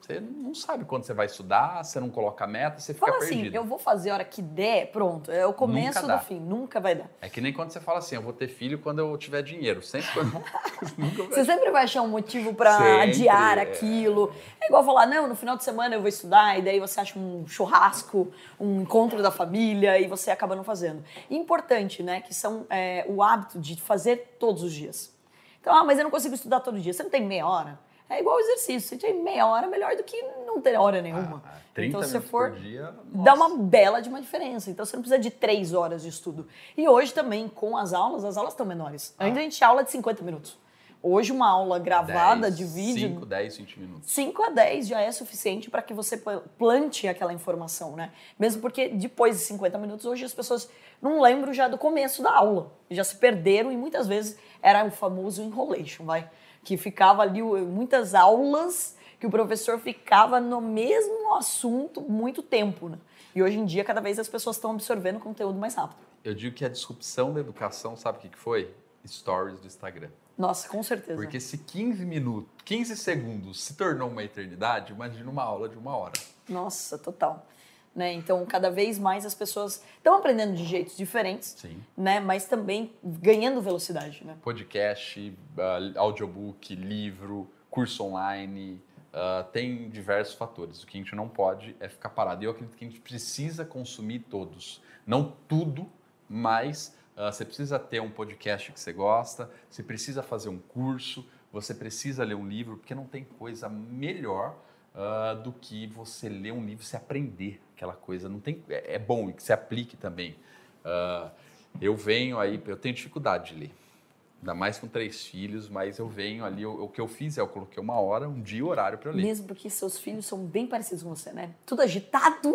você não sabe quando você vai estudar, você não coloca meta, você fica Fala assim, perdido. eu vou fazer a hora que der, pronto. É o começo do fim. Nunca vai dar. É que nem quando você fala assim, eu vou ter filho quando eu tiver dinheiro. Sempre quando... Vai Você sempre vai achar um motivo Sempre, adiar é. aquilo. É igual falar, não, no final de semana eu vou estudar, e daí você acha um churrasco, um encontro da família, e você acaba não fazendo. Importante, né, que são é, o hábito de fazer todos os dias. Então, ah, mas eu não consigo estudar todo dia. Você não tem meia hora? É igual exercício. Se tem meia hora, melhor do que não ter hora nenhuma. Ah, 30 então, se minutos for, por dia, dá nossa. uma bela de uma diferença. Então, você não precisa de três horas de estudo. E hoje também, com as aulas, as aulas estão menores. Ah. Ainda a gente aula de 50 minutos. Hoje, uma aula gravada 10, de vídeo... 5, 10, 20 minutos. 5 a 10 já é suficiente para que você pla- plante aquela informação, né? Mesmo porque depois de 50 minutos, hoje as pessoas não lembram já do começo da aula. Já se perderam e muitas vezes era o famoso enrolation, vai? Que ficava ali muitas aulas que o professor ficava no mesmo assunto muito tempo, né? E hoje em dia, cada vez as pessoas estão absorvendo conteúdo mais rápido. Eu digo que a disrupção da educação, sabe o que que foi? Stories do Instagram. Nossa, com certeza. Porque se 15 minutos, 15 segundos se tornou uma eternidade, imagina uma aula de uma hora. Nossa, total. Né? Então, cada vez mais as pessoas estão aprendendo de jeitos diferentes, Sim. né? mas também ganhando velocidade. Né? Podcast, ah, audiobook, livro, curso online, ah, tem diversos fatores. O que a gente não pode é ficar parado. E eu acredito que a gente precisa consumir todos. Não tudo, mas ah, você precisa ter um podcast que você gosta, você precisa fazer um curso, você precisa ler um livro, porque não tem coisa melhor ah, do que você ler um livro se aprender aquela coisa. Não tem, é, é bom que se aplique também. Ah, eu venho aí, eu tenho dificuldade de ler. Ainda mais com três filhos, mas eu venho ali, o, o que eu fiz é eu coloquei uma hora, um dia e horário para ler. Mesmo porque seus filhos são bem parecidos com você, né? Tudo agitado.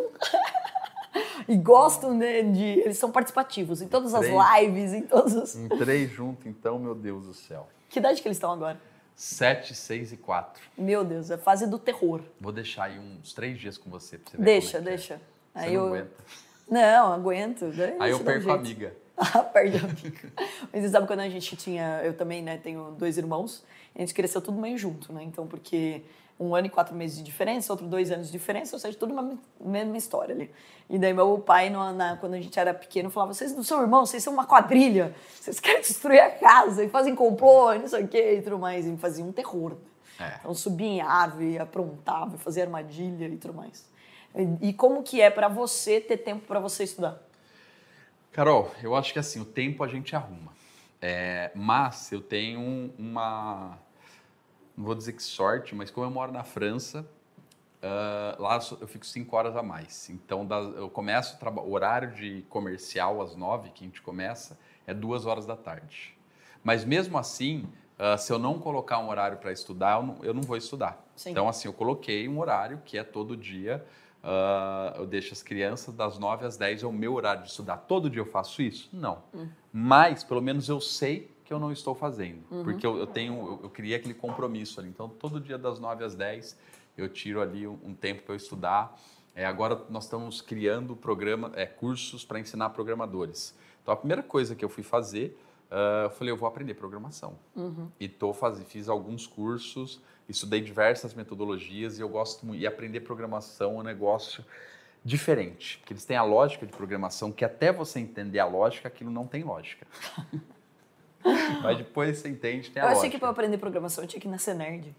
e gostam né, de. Eles são participativos em todas as Três. lives, em todos os. Em três juntos, então, meu Deus do céu. Que idade que eles estão agora? Sete, seis e quatro. Meu Deus, é fase do terror. Vou deixar aí uns três dias com você pra você ver Deixa, é é. deixa. Você Aí não eu. aguenta. Não, aguento. Aí eu você dá um perco a amiga. Ah, perde a amiga. Mas você sabe quando a gente tinha. Eu também, né, tenho dois irmãos, a gente cresceu tudo meio junto, né? Então, porque um ano e quatro meses de diferença, outro dois anos de diferença, ou seja, tudo uma mesma história ali. E daí meu pai, no- na- quando a gente era pequeno, falava: vocês não são irmãos, vocês são uma quadrilha, vocês querem destruir a casa e fazem complô, e não sei o quê e tudo mais. E fazia um terror. né? É. Então subia em árvore, aprontava, fazia armadilha e tudo mais. E, e como que é pra você ter tempo pra você estudar? Carol, eu acho que assim, o tempo a gente arruma. É, mas eu tenho um- uma. Não vou dizer que sorte, mas como eu moro na França, ah, lá eu fico cinco horas a mais. Então das- eu começo o horário de comercial às nove, que a gente começa, é duas horas da tarde. Mas mesmo assim, ah, se eu não colocar um horário para estudar, eu não, eu não vou estudar. Sim. Então, assim, eu coloquei um horário que é todo dia. ah, eu deixo as crianças das 9 às 10, é o meu horário de estudar. Todo dia eu faço isso? Não. Mas, pelo menos, eu sei que eu não estou fazendo. Porque eu, eu tenho, eu, eu criei aquele compromisso ali. Então, todo dia das 9 às 10, eu tiro ali um, um tempo para eu estudar. É, agora, nós estamos criando programa, é, cursos para ensinar programadores. Então, a primeira coisa que eu fui fazer, ah, eu falei, eu vou aprender programação. E tô faz... fiz alguns cursos, estudei diversas metodologias e eu gosto muito. E aprender programação é um negócio diferente, porque eles têm a lógica de programação, que até você entender a lógica, aquilo não tem lógica. Mas depois você entende, tem a eu achei lógica. que eu aprender programação eu tinha que nascer nerd.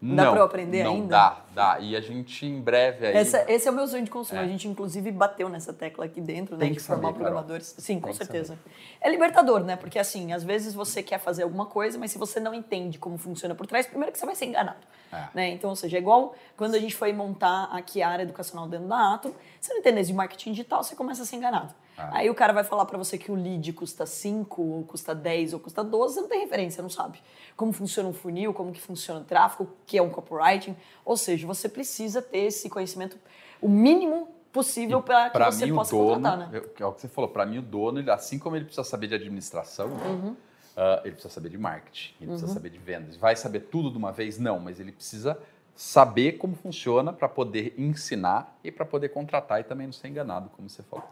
não, dá eu aprender não ainda? Dá, dá. E a gente em breve aí... Essa- esse é o meu sonho de consumo. É. A gente, inclusive, bateu nessa tecla aqui dentro, né? Tem De que saber, formar Carol. programadores. Sim, com Tem certeza. É libertador, né? Porque, assim, às vezes você quer fazer alguma coisa, mas se você não entende como funciona por trás, primeiro que você vai ser enganado. É. Né? Então, ou seja, é igual quando a gente foi montar aqui a área educacional dentro da Atom, você não entende de marketing digital, você começa a ser enganado. Ah. Aí o cara vai falar pra você que o lead custa 5, ou custa 10, ou custa 12, você não tem referência, não sabe. Como funciona um funil, como que funciona o tráfego, o que é um copywriting. Ou seja, você precisa ter esse conhecimento o mínimo possível para que Pra você mim, possa dono, contratar, né? é o que você falou, para mim o dono, ele, assim como ele precisa saber de administração, Uhum. ah, ele precisa saber de marketing, ele precisa saber de vendas. Vai saber tudo de uma vez? Não, mas ele precisa saber como funciona para poder ensinar e para poder contratar e também não ser enganado, como você falou.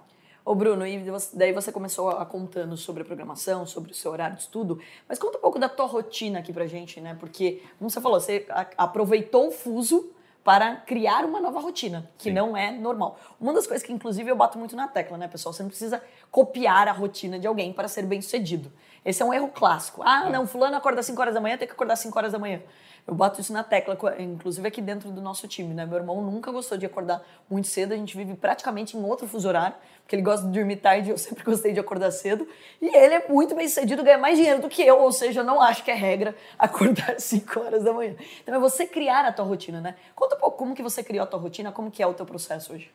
Ô Bruno, e daí você começou a contando sobre a programação, sobre o seu horário de estudo, mas conta um pouco da tua rotina aqui pra gente, né? Porque, como você falou, você aproveitou o fuso para criar uma nova rotina, que Sim. não é normal. Uma das coisas que, inclusive, eu bato muito na tecla, né, pessoal? Você não precisa copiar a rotina de alguém para ser bem sucedido. Esse é um erro clássico. Ah, não, fulano acorda às 5 horas da manhã, tem que acordar às 5 horas da manhã. Eu bato isso na tecla, inclusive aqui dentro do nosso time, né? Meu irmão nunca gostou de acordar muito cedo, a gente vive praticamente em outro fuso horário, porque ele gosta de dormir tarde, eu sempre gostei de acordar cedo. E ele é muito bem sucedido, ganha mais dinheiro do que eu, ou seja, eu não acho que é regra acordar às 5 horas da manhã. Então é você criar a tua rotina, né? Conta um pouco como que você criou a tua rotina, como que é o teu processo hoje?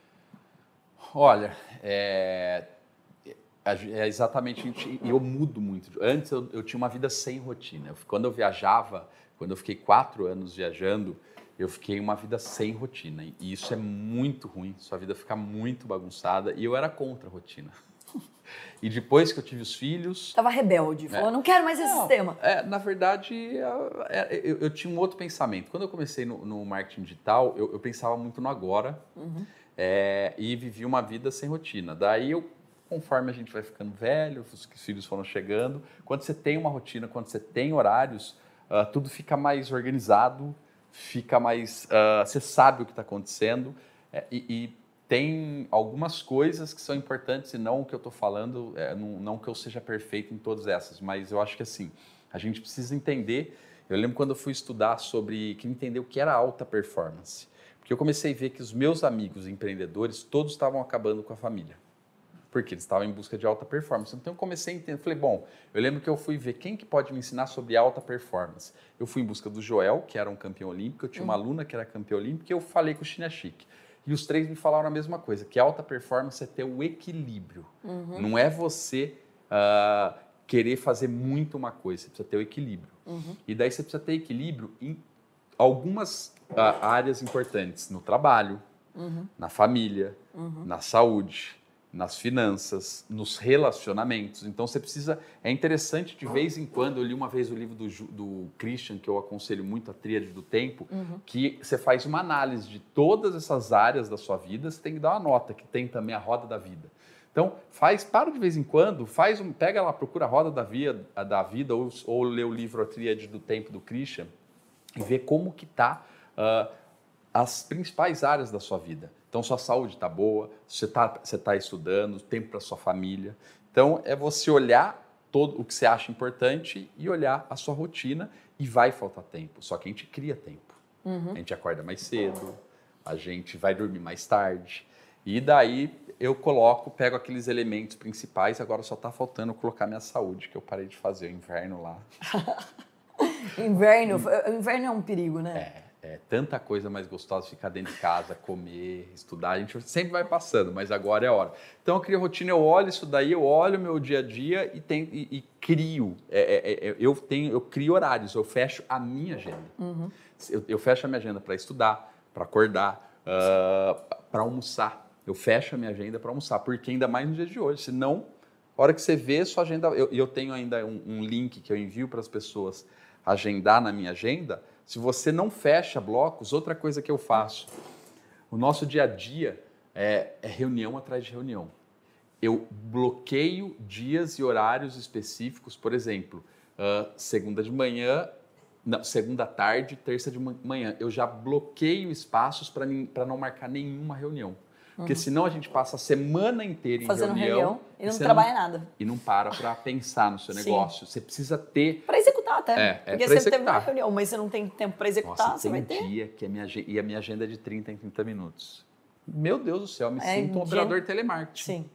Olha, é, é exatamente, e eu mudo muito. Antes eu, eu, tinha uma vida sem rotina. Quando eu viajava, quando eu fiquei quatro anos viajando, eu fiquei uma vida sem rotina. E isso é muito ruim, sua vida fica muito bagunçada. E eu era contra a rotina. E depois que eu tive os filhos. Estava rebelde, falou: é, não quero mais esse não, sistema. É, na verdade, eu, é, eu, eu, tinha um outro pensamento. Quando eu comecei no, no marketing digital, eu, eu, pensava muito no agora uhum. é, e vivia uma vida sem rotina. Daí eu conforme a gente vai ficando velho, os filhos foram chegando, quando você tem uma rotina, quando você tem horários, uh, tudo fica mais organizado, fica mais. Uh, você sabe o que está acontecendo é, e, e, tem algumas coisas que são importantes e não o que eu estou falando, é, não, não que eu seja perfeito em todas essas, mas eu acho que assim, a gente precisa entender. Eu lembro quando eu fui estudar sobre, que entender o que era alta performance. Porque eu comecei a ver que os meus amigos empreendedores todos estavam acabando com a família porque eles estavam em busca de alta performance. Então eu comecei a entender, falei, bom, eu lembro que eu fui ver quem que pode me ensinar sobre alta performance. Eu fui em busca do Joel, que era um campeão olímpico, eu tinha uma uhum. aluna que era campeã olímpica, e eu falei com o China Chic. E os três me falaram a mesma coisa, que alta performance é ter o equilíbrio. Uhum. Não é você uh, querer fazer muito uma coisa, você precisa ter o equilíbrio. Uhum. E daí você precisa ter equilíbrio em algumas uh, áreas importantes, no trabalho, uhum. na família, uhum. na saúde, nas finanças, nos relacionamentos. Então você precisa. É interessante de vez em quando. Eu li uma vez o livro do, do Christian, que eu aconselho muito, A Tríade do Tempo, uhum. que você faz uma análise de todas essas áreas da sua vida. Você tem que dar uma nota, que tem também a roda da vida. Então, faz, para de vez em quando, faz um, pega lá, procura a roda da vida, da vida ou, ou lê o livro A Tríade do Tempo do Christian e vê como que está uh, as principais áreas da sua vida. Então, sua saúde está boa, você está você tá estudando, tempo para sua família. Então, é você olhar todo o que você acha importante e olhar a sua rotina e vai faltar tempo. Só que a gente cria tempo. Uhum. A gente acorda mais cedo, a gente vai dormir mais tarde. E daí eu coloco, pego aqueles elementos principais, agora só está faltando colocar minha saúde, que eu parei de fazer o inverno lá. inverno, inverno é um perigo, né? É é tanta coisa mais gostosa ficar dentro de casa, comer, estudar. A gente sempre vai passando, mas agora é a hora. Então eu crio rotina, eu olho isso daí, eu olho o meu dia a dia e, tem, e, e crio. É, é, é, eu tenho, eu crio horários, eu fecho a minha agenda. Uhum. Eu, eu, fecho a minha agenda para estudar, para acordar, uh, ah, para almoçar. Eu fecho a minha agenda para almoçar, porque ainda mais no dia de hoje. Senão, a hora que você vê, sua agenda. Eu, eu tenho ainda um, um link que eu envio para as pessoas agendar na minha agenda se você não fecha blocos, outra coisa que eu faço, o nosso dia a dia é, é reunião atrás de reunião. Eu bloqueio dias e horários específicos, por exemplo, uh, segunda de manhã, não, segunda tarde, terça de manhã. Eu já bloqueio espaços para não marcar nenhuma reunião. Porque uhum. senão a gente passa a semana inteira em Fazendo reunião, reunião e não trabalha não, nada. E não para para pensar no seu negócio. Sim. Você precisa ter. Executar até. É, é Porque você teve uma reunião, mas você não tem tempo para executar, Nossa, você vai ter. Dia que a minha, e a minha agenda é de 30 em 30 minutos. Meu Deus do céu, me é, sinto um operador telemarketing. Sim.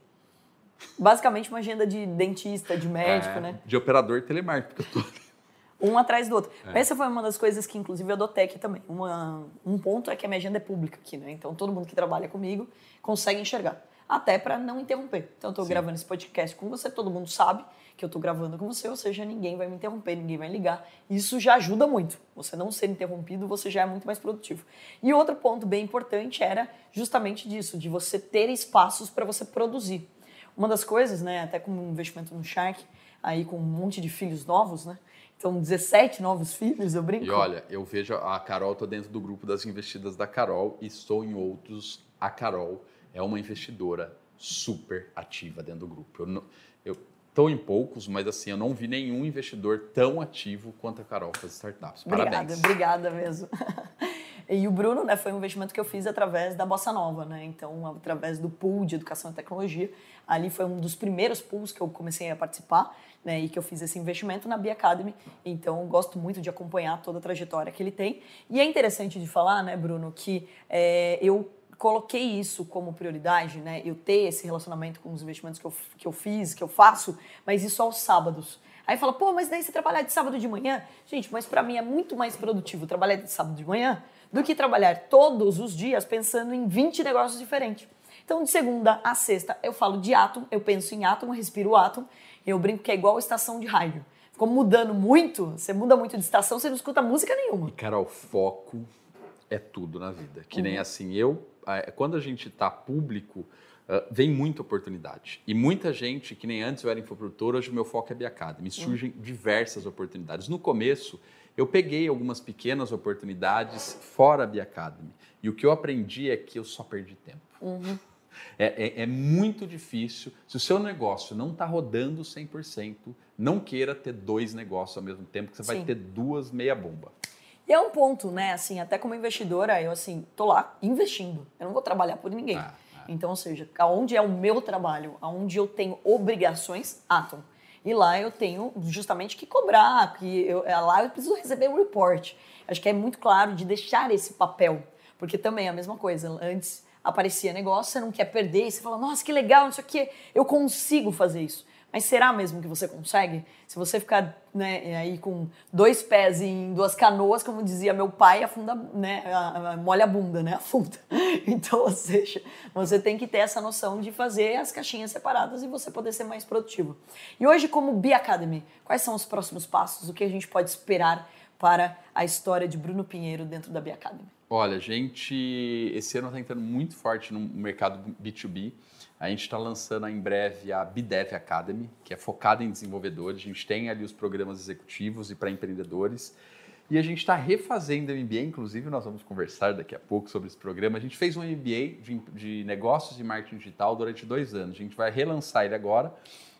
Basicamente uma agenda de dentista, de médico, é, né? De operador telemarketing, tô um atrás do outro. É. Essa foi uma das coisas que, inclusive, eu adotei aqui também. Uma, um ponto é que a minha agenda é pública aqui, né? Então, todo mundo que trabalha comigo consegue enxergar. Até para não interromper. Então, eu estou gravando esse podcast com você, todo mundo sabe que eu estou gravando com você, ou seja, ninguém vai me interromper, ninguém vai ligar. Isso já ajuda muito. Você não ser interrompido, você já é muito mais produtivo. E outro ponto bem importante era justamente disso, de você ter espaços para você produzir. Uma das coisas, né, até como um investimento no Shark, aí com um monte de filhos novos, né, são 17 novos filhos, eu brinco. E olha, eu vejo a Carol, estou dentro do grupo das investidas da Carol e estou em outros. A Carol é uma investidora super ativa dentro do grupo. Eu estou em poucos, mas assim, eu não vi nenhum investidor tão ativo quanto a Carol para as startups. Parabéns. Obrigada, obrigada mesmo. E o Bruno, né, foi um investimento que eu fiz através da Bossa Nova, né? Então, através do pool de educação e tecnologia. Ali foi um dos primeiros pools que eu comecei a participar. né, e que eu fiz esse investimento na Bia Academy. Então, gosto muito de acompanhar toda a trajetória que ele tem. E é interessante de falar, né, Bruno, que é, eu coloquei isso como prioridade, né, eu ter esse relacionamento com os investimentos que eu, que eu fiz, que eu faço, mas isso aos sábados. Aí fala, pô, mas daí você trabalhar de sábado de manhã? Gente, mas para mim é muito mais produtivo trabalhar de sábado de manhã do que trabalhar todos os dias pensando em 20 negócios diferentes. Então, de segunda a sexta, eu falo de átomo, eu penso em átomo, respiro átomo, eu brinco que é igual estação de rádio. Ficou mudando muito, você muda muito de estação, você não escuta música nenhuma. E, cara, o foco é tudo na vida. Que nem uhum. assim, eu, quando a gente está público, Uh, vem muita oportunidade. E muita gente, que nem antes eu era infoprodutor, hoje o meu foco é Bia Academy. Surgem uhum. diversas oportunidades. No começo, eu peguei algumas pequenas oportunidades fora a Bia Academy. E o que eu aprendi é que eu só perdi tempo. Uhum. É, é, é, muito difícil. Se o seu negócio não está rodando 100%, não queira ter dois negócios ao mesmo tempo, que você Sim. vai ter duas meia bomba. E é um ponto, né? Assim, até como investidora, eu assim, tô lá investindo. Eu não vou trabalhar por ninguém. Ah, ah. Então, ou seja, aonde é o meu trabalho, aonde eu tenho obrigações, Atom. E lá eu tenho justamente que cobrar, que eu, é, lá eu preciso receber um report. Acho que é muito claro de deixar esse papel. Porque também é a mesma coisa. Antes aparecia negócio, você não quer perder, e você fala, nossa, que legal, não sei o que, eu consigo fazer isso. Mas será mesmo que você consegue? Se você ficar né, aí com dois pés em duas canoas, como dizia meu pai, afunda, né, molha a bunda, né? Afunda. Então, ou seja, você tem que ter essa noção de fazer as caixinhas separadas e você poder ser mais produtivo. E hoje, como Be Academy, quais são os próximos passos? O que a gente pode esperar para a história de Bruno Pinheiro dentro da Be Academy? Olha, a gente esse ano está entrando muito forte no mercado B2B. A gente está lançando em breve a Bidev Academy, que é focada em desenvolvedores. A gente tem ali os programas executivos e para empreendedores. E a gente está refazendo o MBA, inclusive nós vamos conversar daqui a pouco sobre esse programa. A gente fez um MBA de, de negócios e marketing digital durante dois anos. A gente vai relançar ele agora.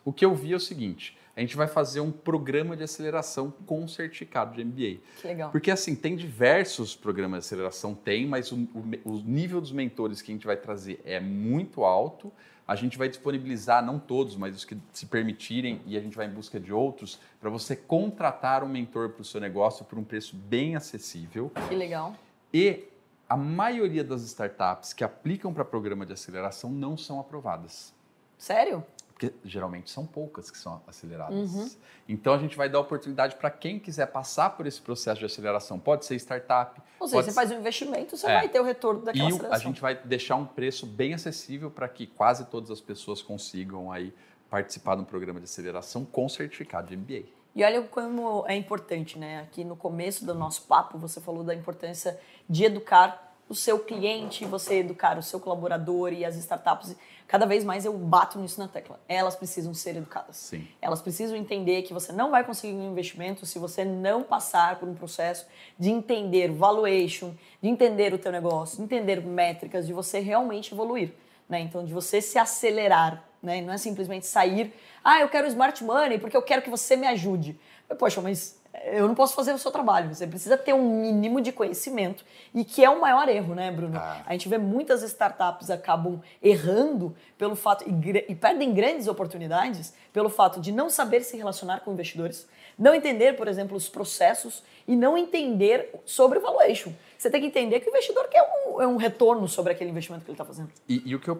O que eu vi é o seguinte: a gente vai fazer um programa de aceleração com certificado de MBA. Que legal. Porque assim, tem diversos programas de aceleração, tem, mas o, o, o nível dos mentores que a gente vai trazer é muito alto. A gente vai disponibilizar, não todos, mas os que se permitirem, e a gente vai em busca de outros, para você contratar um mentor para o seu negócio por um preço bem acessível. Que legal. E a maioria das startups que aplicam para programa de aceleração não são aprovadas. Sério? Porque geralmente são poucas que são aceleradas. Uhum. Então a gente vai dar oportunidade para quem quiser passar por esse processo de aceleração. Pode ser startup. Ou seja, você faz um investimento, você é. vai ter o retorno daquela e aceleração. a gente vai deixar um preço bem acessível para que quase todas as pessoas consigam aí participar de um programa de aceleração com certificado de MBA. E olha como é importante, né? Aqui no começo do nosso papo, você falou da importância de educar o seu cliente, você educar o seu colaborador e as startups. Cada vez mais eu bato nisso na tecla. Elas precisam ser educadas. Sim. Elas precisam entender que você não vai conseguir um investimento se você não passar por um processo de entender valuation, de entender o teu negócio, de entender métricas, de você realmente evoluir. Né? Então, de você se acelerar. Né? Não é simplesmente sair, ah, eu quero smart money porque eu quero que você me ajude. Poxa, mas eu não posso fazer o seu trabalho. Você precisa ter um mínimo de conhecimento e que é o maior erro, né, Bruno? Ah. A gente vê muitas startups acabam errando pelo fato e, e, perdem grandes oportunidades pelo fato de não saber se relacionar com investidores, não entender, por exemplo, os processos e não entender sobre o valuation. Você tem que entender que o investidor quer um, é um retorno sobre aquele investimento que ele está fazendo. E, e, o que eu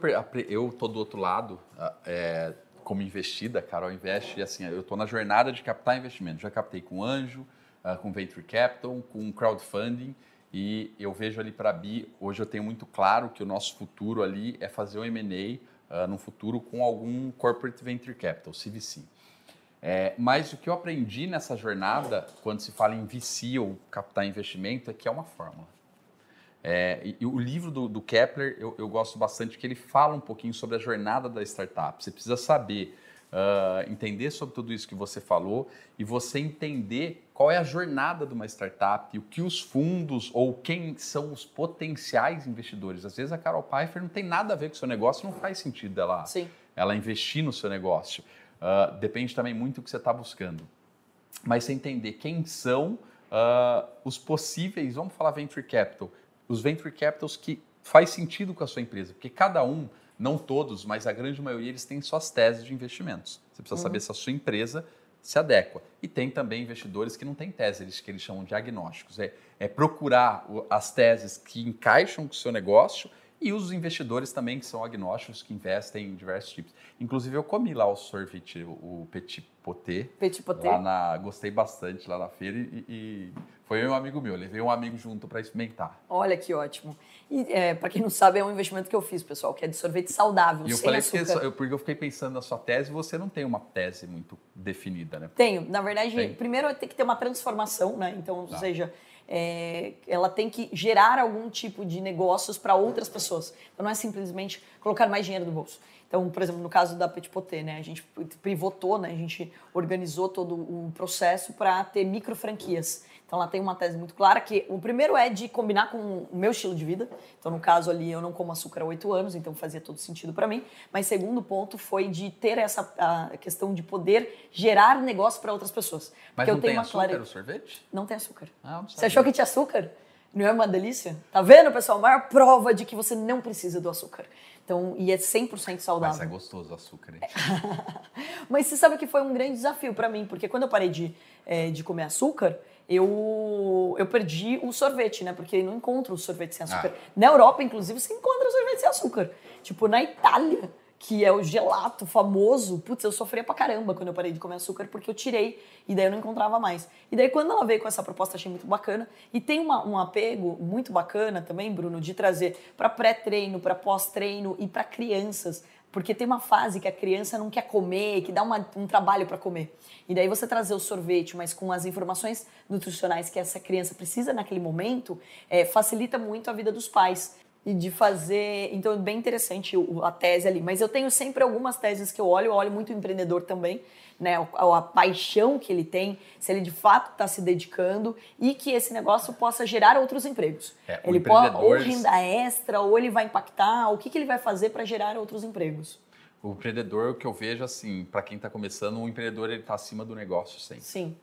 eu tô do outro lado é como investida, Carol Invest, e assim, eu estou na jornada de captar investimento. Já captei com anjo, uh, com venture capital, com crowdfunding, e eu vejo ali para a Bi, hoje eu tenho muito claro que o nosso futuro ali é fazer um M&A uh, ah, no futuro com algum corporate venture capital, CVC. É, mas o que eu aprendi nessa jornada, quando se fala em VC ou captar investimento, é que é uma fórmula. É, e, e, o livro do, do Kepler eu, eu, gosto bastante, que ele fala um pouquinho sobre a jornada da startup. Você precisa saber, uh, entender sobre tudo isso que você falou e você entender qual é a jornada de uma startup, o que os fundos ou quem são os potenciais investidores. Às vezes a Carol Pfeiffer não tem nada a ver com o seu negócio, não faz sentido ela, ela investir no seu negócio. Uh, depende também muito do que você está buscando. Mas você entender quem são uh, os possíveis, vamos falar venture capital, os venture capitals que faz sentido com a sua empresa, porque cada um, não todos, mas a grande maioria, eles têm suas teses de investimentos. Você precisa uhum. saber se a sua empresa se adequa. E tem também investidores que não têm tese, eles, que eles chamam de agnósticos. É, é procurar as teses que encaixam com o seu negócio e os investidores também que são agnósticos, que investem em diversos tipos. Inclusive, eu comi lá o sorvete, o Petit Poté. Petit Poté. Lá na, gostei bastante lá na feira e, e foi um amigo meu, levei um amigo junto para experimentar. Olha que ótimo. E é, para quem não sabe, é um investimento que eu fiz, pessoal, que é de sorvete saudável, e eu sem falei açúcar. Porque, porque eu fiquei pensando na sua tese, você não tem uma tese muito definida, né? Tenho. Na verdade, Tem. primeiro tem que ter uma transformação, né? Então, Tá. ou seja, é, ela tem que gerar algum tipo de negócios para outras pessoas. Então, não é simplesmente colocar mais dinheiro no bolso. Então, por exemplo, no caso da Petit Poté, né? A gente pivotou, né? A gente organizou todo o processo para ter micro franquias. Então, ela tem uma tese muito clara que o primeiro é de combinar com o meu estilo de vida. Então, no caso ali, eu não como açúcar há oito anos, então fazia todo sentido para mim. Mas segundo ponto foi de ter essa questão de poder gerar negócio para outras pessoas. Mas Porque não eu tenho tem uma açúcar clara... o sorvete? Não tem açúcar. Ah, não Você achou que tinha açúcar? Não é uma delícia? Tá vendo, pessoal? A maior prova de que você não precisa do açúcar. Então, e é 100% saudável. Mas é gostoso o açúcar, hein? Mas você sabe que foi um grande desafio para mim, porque quando eu parei de, eh, de comer açúcar, eu, eu perdi o sorvete, né? Porque não encontro o sorvete sem açúcar. Ah. Na Europa, inclusive, você encontra sorvete sem açúcar. Tipo, na Itália, que é o gelato famoso, putz, eu sofria pra caramba quando eu parei de comer açúcar, porque eu tirei e daí eu não encontrava mais. E daí quando ela veio com essa proposta, achei muito bacana. E tem uma- um apego muito bacana também, Bruno, de trazer para pré-treino, para pós-treino e para crianças. Porque tem uma fase que a criança não quer comer, que dá uma- um trabalho para comer. E daí você trazer o sorvete, mas com as informações nutricionais que essa criança precisa naquele momento, eh, facilita muito a vida dos pais. E de fazer. Então é bem interessante a tese ali. Mas eu tenho sempre algumas teses que eu olho, eu olho muito empreendedor também, né? A, a paixão que ele tem, se ele de fato está se dedicando e que esse negócio possa gerar outros empregos. É, ele pode, ou renda extra, ou ele vai impactar, o que, que ele vai fazer para gerar outros empregos. O empreendedor, o que eu vejo, assim, para quem está começando, o empreendedor ele está acima do negócio sempre. Sim.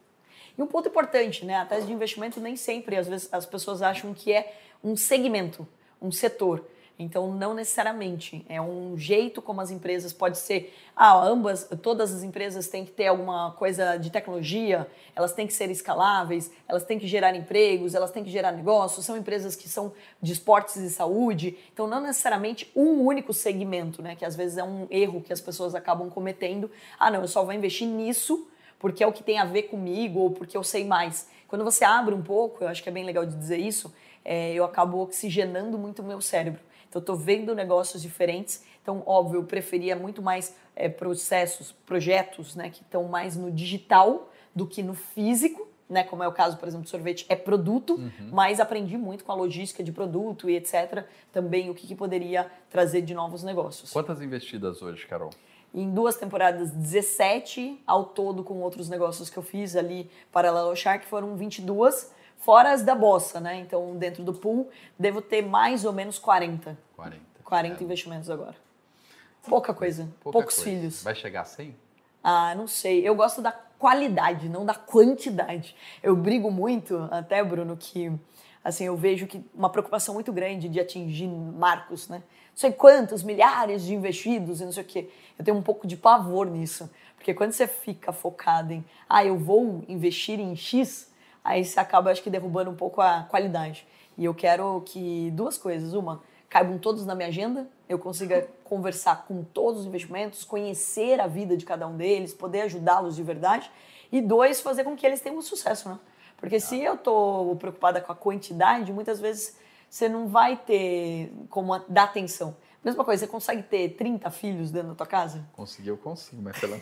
E um ponto importante, né? A tese de investimento nem sempre, às vezes, as pessoas acham que é um segmento, um setor. Então, não necessariamente. É um jeito como as empresas pode ser. Ah, ambas, todas as empresas têm que ter alguma coisa de tecnologia, elas têm que ser escaláveis, elas têm que gerar empregos, elas têm que gerar negócios, são empresas que são de esportes e saúde. Então, não necessariamente um único segmento, né? Que às vezes é um erro que as pessoas acabam cometendo. Ah, não, eu só vou investir nisso porque é o que tem a ver comigo ou porque eu sei mais. Quando você abre um pouco, eu acho que é bem legal de dizer isso, é, eu acabo oxigenando muito o meu cérebro. Então, eu estou vendo negócios diferentes. Então, óbvio, eu preferia muito mais é, processos, projetos né, que estão mais no digital do que no físico. Né, como é o caso, por exemplo, do sorvete, é produto, mas aprendi muito com a logística de produto e etc. Também o que, que poderia trazer de novos negócios. Quantas investidas hoje, Carol? Em duas temporadas, 17 ao todo com outros negócios que eu fiz ali, paralelo ao Shark, foram 22, fora as da Bossa, né? Então, dentro do pool, devo ter mais ou menos 40. 40. 40 É, investimentos agora. Pouca coisa, pouca poucos coisa. filhos. Vai chegar a 100? Ah, não sei. Eu gosto da qualidade, não da quantidade. Eu brigo muito, até, Bruno, que assim, eu vejo que uma preocupação muito grande de atingir marcos, né? Não sei quantos milhares de investidos e não sei o quê. Eu tenho um pouco de pavor nisso. Porque quando você fica focado em, ah, eu vou investir em X, aí você acaba, acho que, derrubando um pouco a qualidade. E eu quero que duas coisas. Uma, caibam todos na minha agenda, eu consiga conversar com todos os investimentos, conhecer a vida de cada um deles, poder ajudá-los de verdade. E dois, fazer com que eles tenham um sucesso, né? Porque se eu tô preocupada com a quantidade, muitas vezes você não vai ter como dar atenção. Mesma coisa, você consegue ter 30 filhos dentro da tua casa? Conseguir, eu consigo, mas pelo de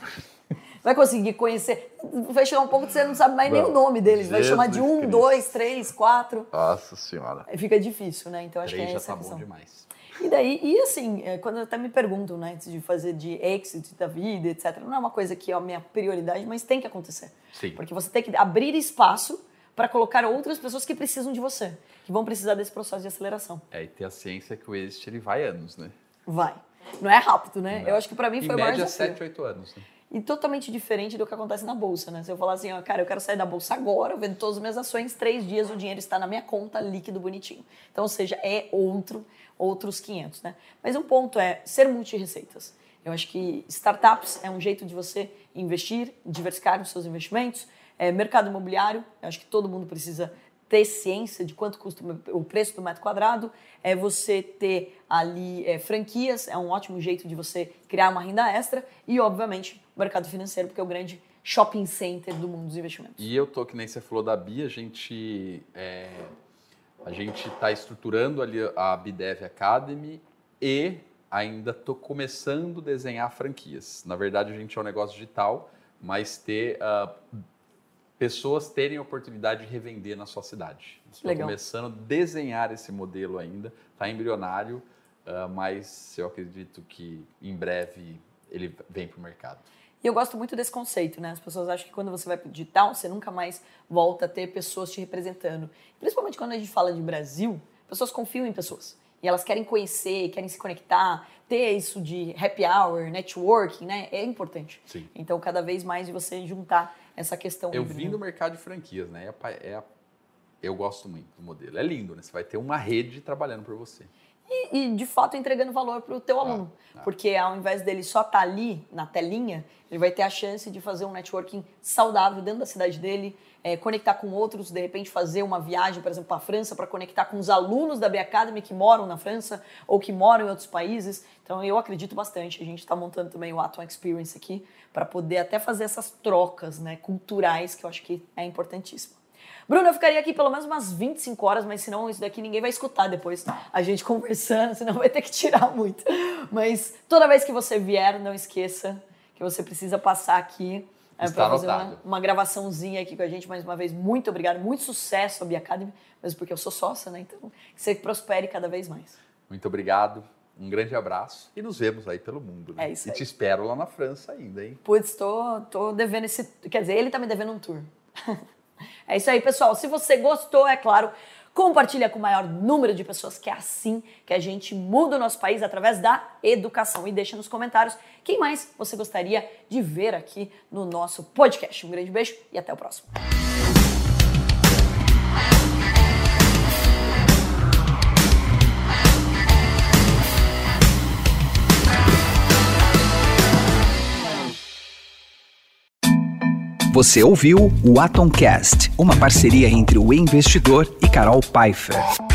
Vai conseguir conhecer. Vai chegar um ponto que você não sabe mais nem Bom, o nome deles. Vai chamar de um, Cristo. dois, três, quatro. Nossa senhora. Fica difícil, né? Então acho Três que é já essa tá a bom questão. demais. E daí, e assim, é, quando até me perguntam, né, antes de fazer de exit da vida, etc., não é uma coisa que é a minha prioridade, mas tem que acontecer. Sim. Porque você tem que abrir espaço para colocar outras pessoas que precisam de você, que vão precisar desse processo de aceleração. É, e ter a ciência que o exit ele vai anos, né? Vai. Não é rápido, né? Não. Eu acho que para mim Em foi o maior média, desafio. 7, 8 anos. Né? E totalmente diferente do que acontece na bolsa, né? Se eu falar assim, ó, cara, eu quero sair da bolsa agora, eu vendo todas as minhas ações, três dias o dinheiro está na minha conta, líquido, bonitinho. Então, ou seja, é outro, outros 500, né? Mas um ponto é ser multi-receitas. Eu acho que startups é um jeito de você investir, diversificar os seus investimentos. É, mercado imobiliário, acho que todo mundo precisa ter ciência de quanto custa o preço do metro quadrado, é você ter ali é, franquias, é um ótimo jeito de você criar uma renda extra e, obviamente, o mercado financeiro, porque é o grande shopping center do mundo dos investimentos. E eu tô, que nem você falou da Bia, a gente é, a gente está estruturando ali a Bidev Academy e ainda estou começando a desenhar franquias. Na verdade, a gente é um negócio digital, mas ter uh, pessoas terem a oportunidade de revender na sua cidade. Estou começando a desenhar esse modelo ainda, está embrionário, uh, mas eu acredito que em breve ele vem para o mercado. E eu gosto muito desse conceito, né? As pessoas acham que quando você vai para o digital, você nunca mais volta a ter pessoas te representando. Principalmente quando a gente fala de Brasil, pessoas confiam em pessoas. E elas querem conhecer, querem se conectar, ter isso de happy hour, networking, né? É importante. Sim. Então, cada vez mais de você juntar essa questão. Eu vim do mercado de franquias, né? É, é, eu gosto muito do modelo. É lindo, né? Você vai ter uma rede trabalhando por você e, e, de fato entregando valor para o teu aluno. Ah, ah. Porque ao invés dele só estar tá ali na telinha, ele vai ter a chance de fazer um networking saudável dentro da cidade dele, é, conectar com outros, de repente fazer uma viagem, por exemplo, para a França, para conectar com os alunos da B Academy que moram na França ou que moram em outros países. Então eu acredito bastante. A gente está montando também o Atom Experience aqui para poder até fazer essas trocas né, culturais que eu acho que é importantíssimo. Bruno, eu ficaria aqui pelo menos umas 25 horas, mas senão isso daqui ninguém vai escutar depois a gente conversando, senão vai ter que tirar muito. Mas toda vez que você vier, não esqueça que você precisa passar aqui é, para fazer uma, uma, gravaçãozinha aqui com a gente. Mais uma vez, muito obrigado, muito sucesso a Bia Academy, mesmo porque eu sou sócia, né? Então, que você prospere cada vez mais. Muito obrigado. Um grande abraço e nos vemos aí pelo mundo. Né? É isso aí. E te espero lá na França ainda, hein? Putz, tô, tô devendo esse. Quer dizer, ele tá me devendo um tour. É isso aí, pessoal. Se você gostou, é claro, compartilha com o maior número de pessoas, que é assim que a gente muda o nosso país através da educação. E deixa nos comentários quem mais você gostaria de ver aqui no nosso podcast. Um grande beijo e até o próximo. Você ouviu o Atomcast, uma parceria entre o investidor e Carol Pfeiffer.